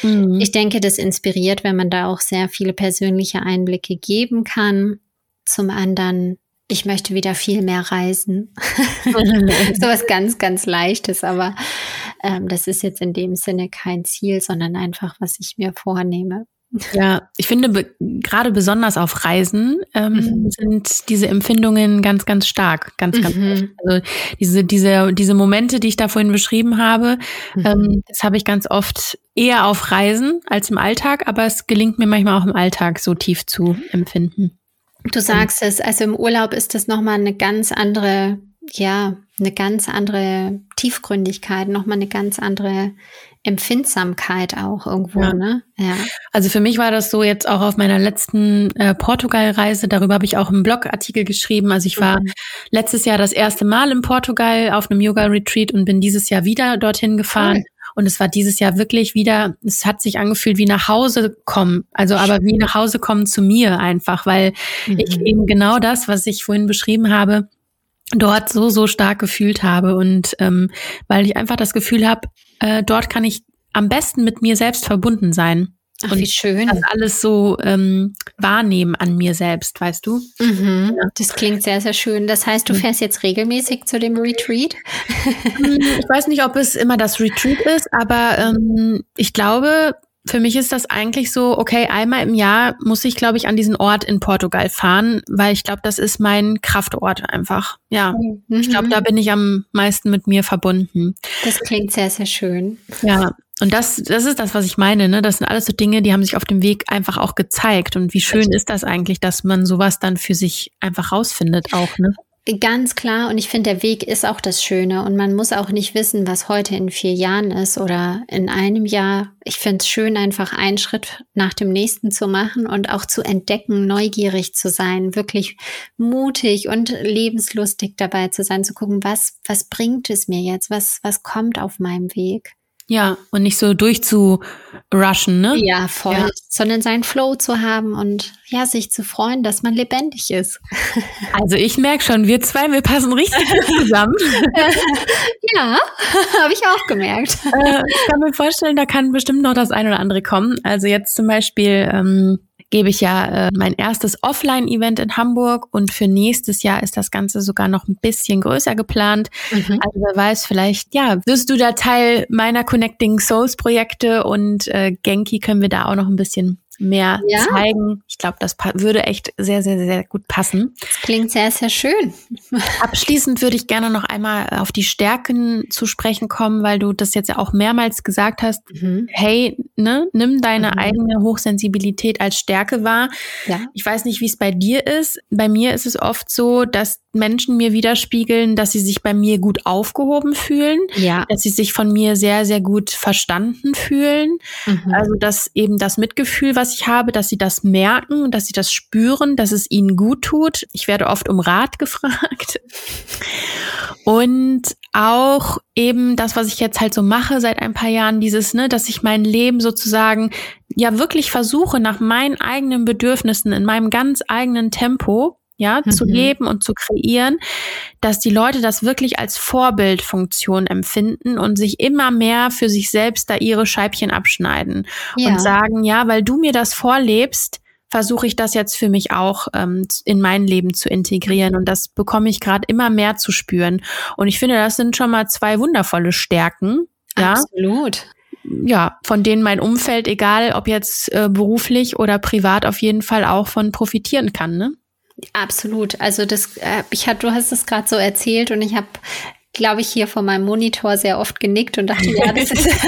mhm. ich denke, das inspiriert, wenn man da auch sehr viele persönliche Einblicke geben kann. Zum anderen ich möchte wieder viel mehr reisen. so was ganz, ganz Leichtes, aber ähm, das ist jetzt in dem Sinne kein Ziel, sondern einfach, was ich mir vornehme. Ja, ich finde be gerade besonders auf Reisen ähm, mhm. sind diese Empfindungen ganz, ganz stark, ganz, ganz. Mhm. Also diese, diese, diese Momente, die ich da vorhin beschrieben habe, mhm. ähm, das habe ich ganz oft eher auf Reisen als im Alltag, aber es gelingt mir manchmal auch im Alltag so tief zu empfinden. Du sagst es, also im Urlaub ist das nochmal eine ganz andere, ja, eine ganz andere Tiefgründigkeit, nochmal eine ganz andere Empfindsamkeit auch irgendwo, ja. ne? Ja. Also für mich war das so jetzt auch auf meiner letzten äh, Portugal-Reise, darüber habe ich auch einen Blogartikel geschrieben. Also ich war mhm. letztes Jahr das erste Mal in Portugal auf einem Yoga-Retreat und bin dieses Jahr wieder dorthin gefahren. Cool. Und es war dieses Jahr wirklich wieder, es hat sich angefühlt wie nach Hause kommen. Also aber wie nach Hause kommen zu mir einfach, weil mhm. ich eben genau das, was ich vorhin beschrieben habe, dort so, so stark gefühlt habe. Und ähm, weil ich einfach das Gefühl habe, äh, dort kann ich am besten mit mir selbst verbunden sein. Ach, wie schön. Das alles so ähm, wahrnehmen an mir selbst, weißt du? Mhm. Ja. Das klingt sehr, sehr schön. Das heißt, du mhm. fährst jetzt regelmäßig zu dem Retreat? Hm, ich weiß nicht, ob es immer das Retreat ist, aber ähm, ich glaube, für mich ist das eigentlich so, okay, einmal im Jahr muss ich, glaube ich, an diesen Ort in Portugal fahren, weil ich glaube, das ist mein Kraftort einfach. Ja, mhm. ich glaube, da bin ich am meisten mit mir verbunden. Das klingt sehr, sehr schön. Ja, und das, das ist das, was ich meine. Ne? Das sind alles so Dinge, die haben sich auf dem Weg einfach auch gezeigt. Und wie schön ist das eigentlich, dass man sowas dann für sich einfach rausfindet auch. Ne? Ganz klar. Und ich finde, der Weg ist auch das Schöne. Und man muss auch nicht wissen, was heute in vier Jahren ist oder in einem Jahr. Ich finde es schön, einfach einen Schritt nach dem nächsten zu machen und auch zu entdecken, neugierig zu sein, wirklich mutig und lebenslustig dabei zu sein, zu gucken, was, was bringt es mir jetzt? Was, was kommt auf meinem Weg? Ja, und nicht so durchzurushen, ne? Ja, voll. Ja. Sondern seinen Flow zu haben und ja, sich zu freuen, dass man lebendig ist. Also ich merke schon, wir zwei, wir passen richtig zusammen. ja, habe ich auch gemerkt. Äh, ich kann mir vorstellen, da kann bestimmt noch das ein oder andere kommen. Also jetzt zum Beispiel ähm, gebe ich ja äh, mein erstes Offline-Event in Hamburg und für nächstes Jahr ist das Ganze sogar noch ein bisschen größer geplant. Mhm. Also wer weiß, vielleicht, ja, wirst du da Teil meiner Connecting Souls Projekte und äh, Genki können wir da auch noch ein bisschen mehr ja. zeigen. Ich glaube, das würde echt sehr, sehr, sehr gut passen. Das klingt sehr, sehr schön. Abschließend würde ich gerne noch einmal auf die Stärken zu sprechen kommen, weil du das jetzt ja auch mehrmals gesagt hast. Mhm. Hey, ne, nimm deine mhm. eigene Hochsensibilität als Stärke wahr. Ja. Ich weiß nicht, wie es bei dir ist. Bei mir ist es oft so, dass Menschen mir widerspiegeln, dass sie sich bei mir gut aufgehoben fühlen, ja. dass sie sich von mir sehr, sehr gut verstanden fühlen. Mhm. Also, dass eben das Mitgefühl, was ich habe, dass sie das merken, dass sie das spüren, dass es ihnen gut tut. Ich werde oft um Rat gefragt. Und auch eben das, was ich jetzt halt so mache seit ein paar Jahren, dieses, ne, dass ich mein Leben sozusagen ja wirklich versuche, nach meinen eigenen Bedürfnissen, in meinem ganz eigenen Tempo ja, mhm. zu leben und zu kreieren, dass die Leute das wirklich als Vorbildfunktion empfinden und sich immer mehr für sich selbst da ihre Scheibchen abschneiden ja. und sagen, ja, weil du mir das vorlebst, versuche ich das jetzt für mich auch ähm, in mein Leben zu integrieren und das bekomme ich gerade immer mehr zu spüren und ich finde, das sind schon mal zwei wundervolle Stärken. Ja? Absolut ja, von denen mein Umfeld, egal ob jetzt äh, beruflich oder privat, auf jeden Fall auch von profitieren kann. Ne? Absolut. Also das, äh, ich hab, du hast es gerade so erzählt und ich habe, glaube ich, hier vor meinem Monitor sehr oft genickt und dachte, ja, das ist,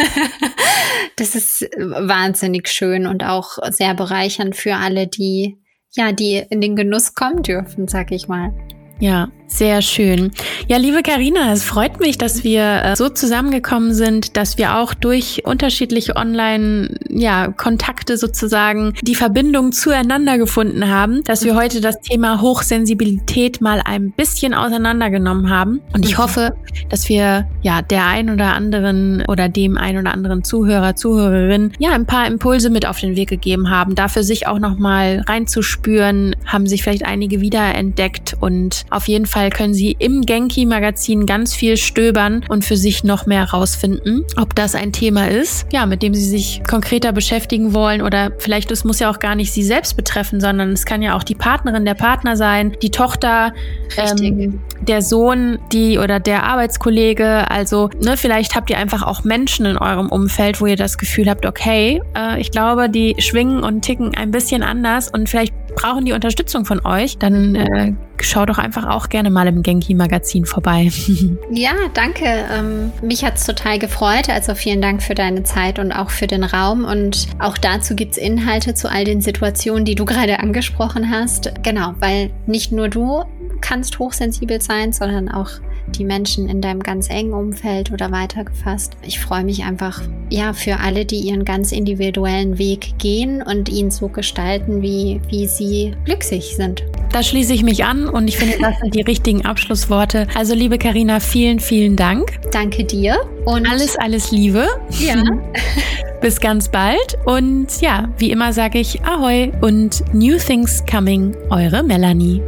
das ist wahnsinnig schön und auch sehr bereichernd für alle, die ja, die in den Genuss kommen dürfen, sag ich mal. Ja, sehr schön. Ja, liebe Karina, es freut mich, dass wir äh, so zusammengekommen sind, dass wir auch durch unterschiedliche Online-Kontakte ja, sozusagen die Verbindung zueinander gefunden haben, dass wir heute das Thema Hochsensibilität mal ein bisschen auseinandergenommen haben. Und ich hoffe, dass wir ja der ein oder anderen oder dem ein oder anderen Zuhörer, Zuhörerin ja ein paar Impulse mit auf den Weg gegeben haben, dafür sich auch nochmal reinzuspüren, haben sich vielleicht einige wiederentdeckt und auf jeden Fall können Sie im Genki-Magazin ganz viel stöbern und für sich noch mehr herausfinden, ob das ein Thema ist, ja, mit dem Sie sich konkreter beschäftigen wollen oder vielleicht es muss ja auch gar nicht Sie selbst betreffen, sondern es kann ja auch die Partnerin, der Partner sein, die Tochter, ähm, der Sohn, die oder der Arbeitskollege. Also, ne, vielleicht habt ihr einfach auch Menschen in eurem Umfeld, wo ihr das Gefühl habt, okay, äh, ich glaube, die schwingen und ticken ein bisschen anders und vielleicht brauchen die Unterstützung von euch, dann äh, schau doch einfach auch gerne mal im Genki-Magazin vorbei. ja, danke. Ähm, mich hat es total gefreut. Also vielen Dank für deine Zeit und auch für den Raum. Und auch dazu gibt es Inhalte zu all den Situationen, die du gerade angesprochen hast. Genau, weil nicht nur du kannst hochsensibel sein, sondern auch die Menschen in deinem ganz engen Umfeld oder weitergefasst. Ich freue mich einfach, ja, für alle, die ihren ganz individuellen Weg gehen und ihn so gestalten, wie, wie sie glücklich sind. Da schließe ich mich an und ich finde, das sind die richtigen Abschlussworte. Also, liebe Karina, vielen, vielen Dank. Danke dir und alles, alles Liebe. Ja. Bis ganz bald und ja, wie immer sage ich Ahoi und New Things Coming, eure Melanie.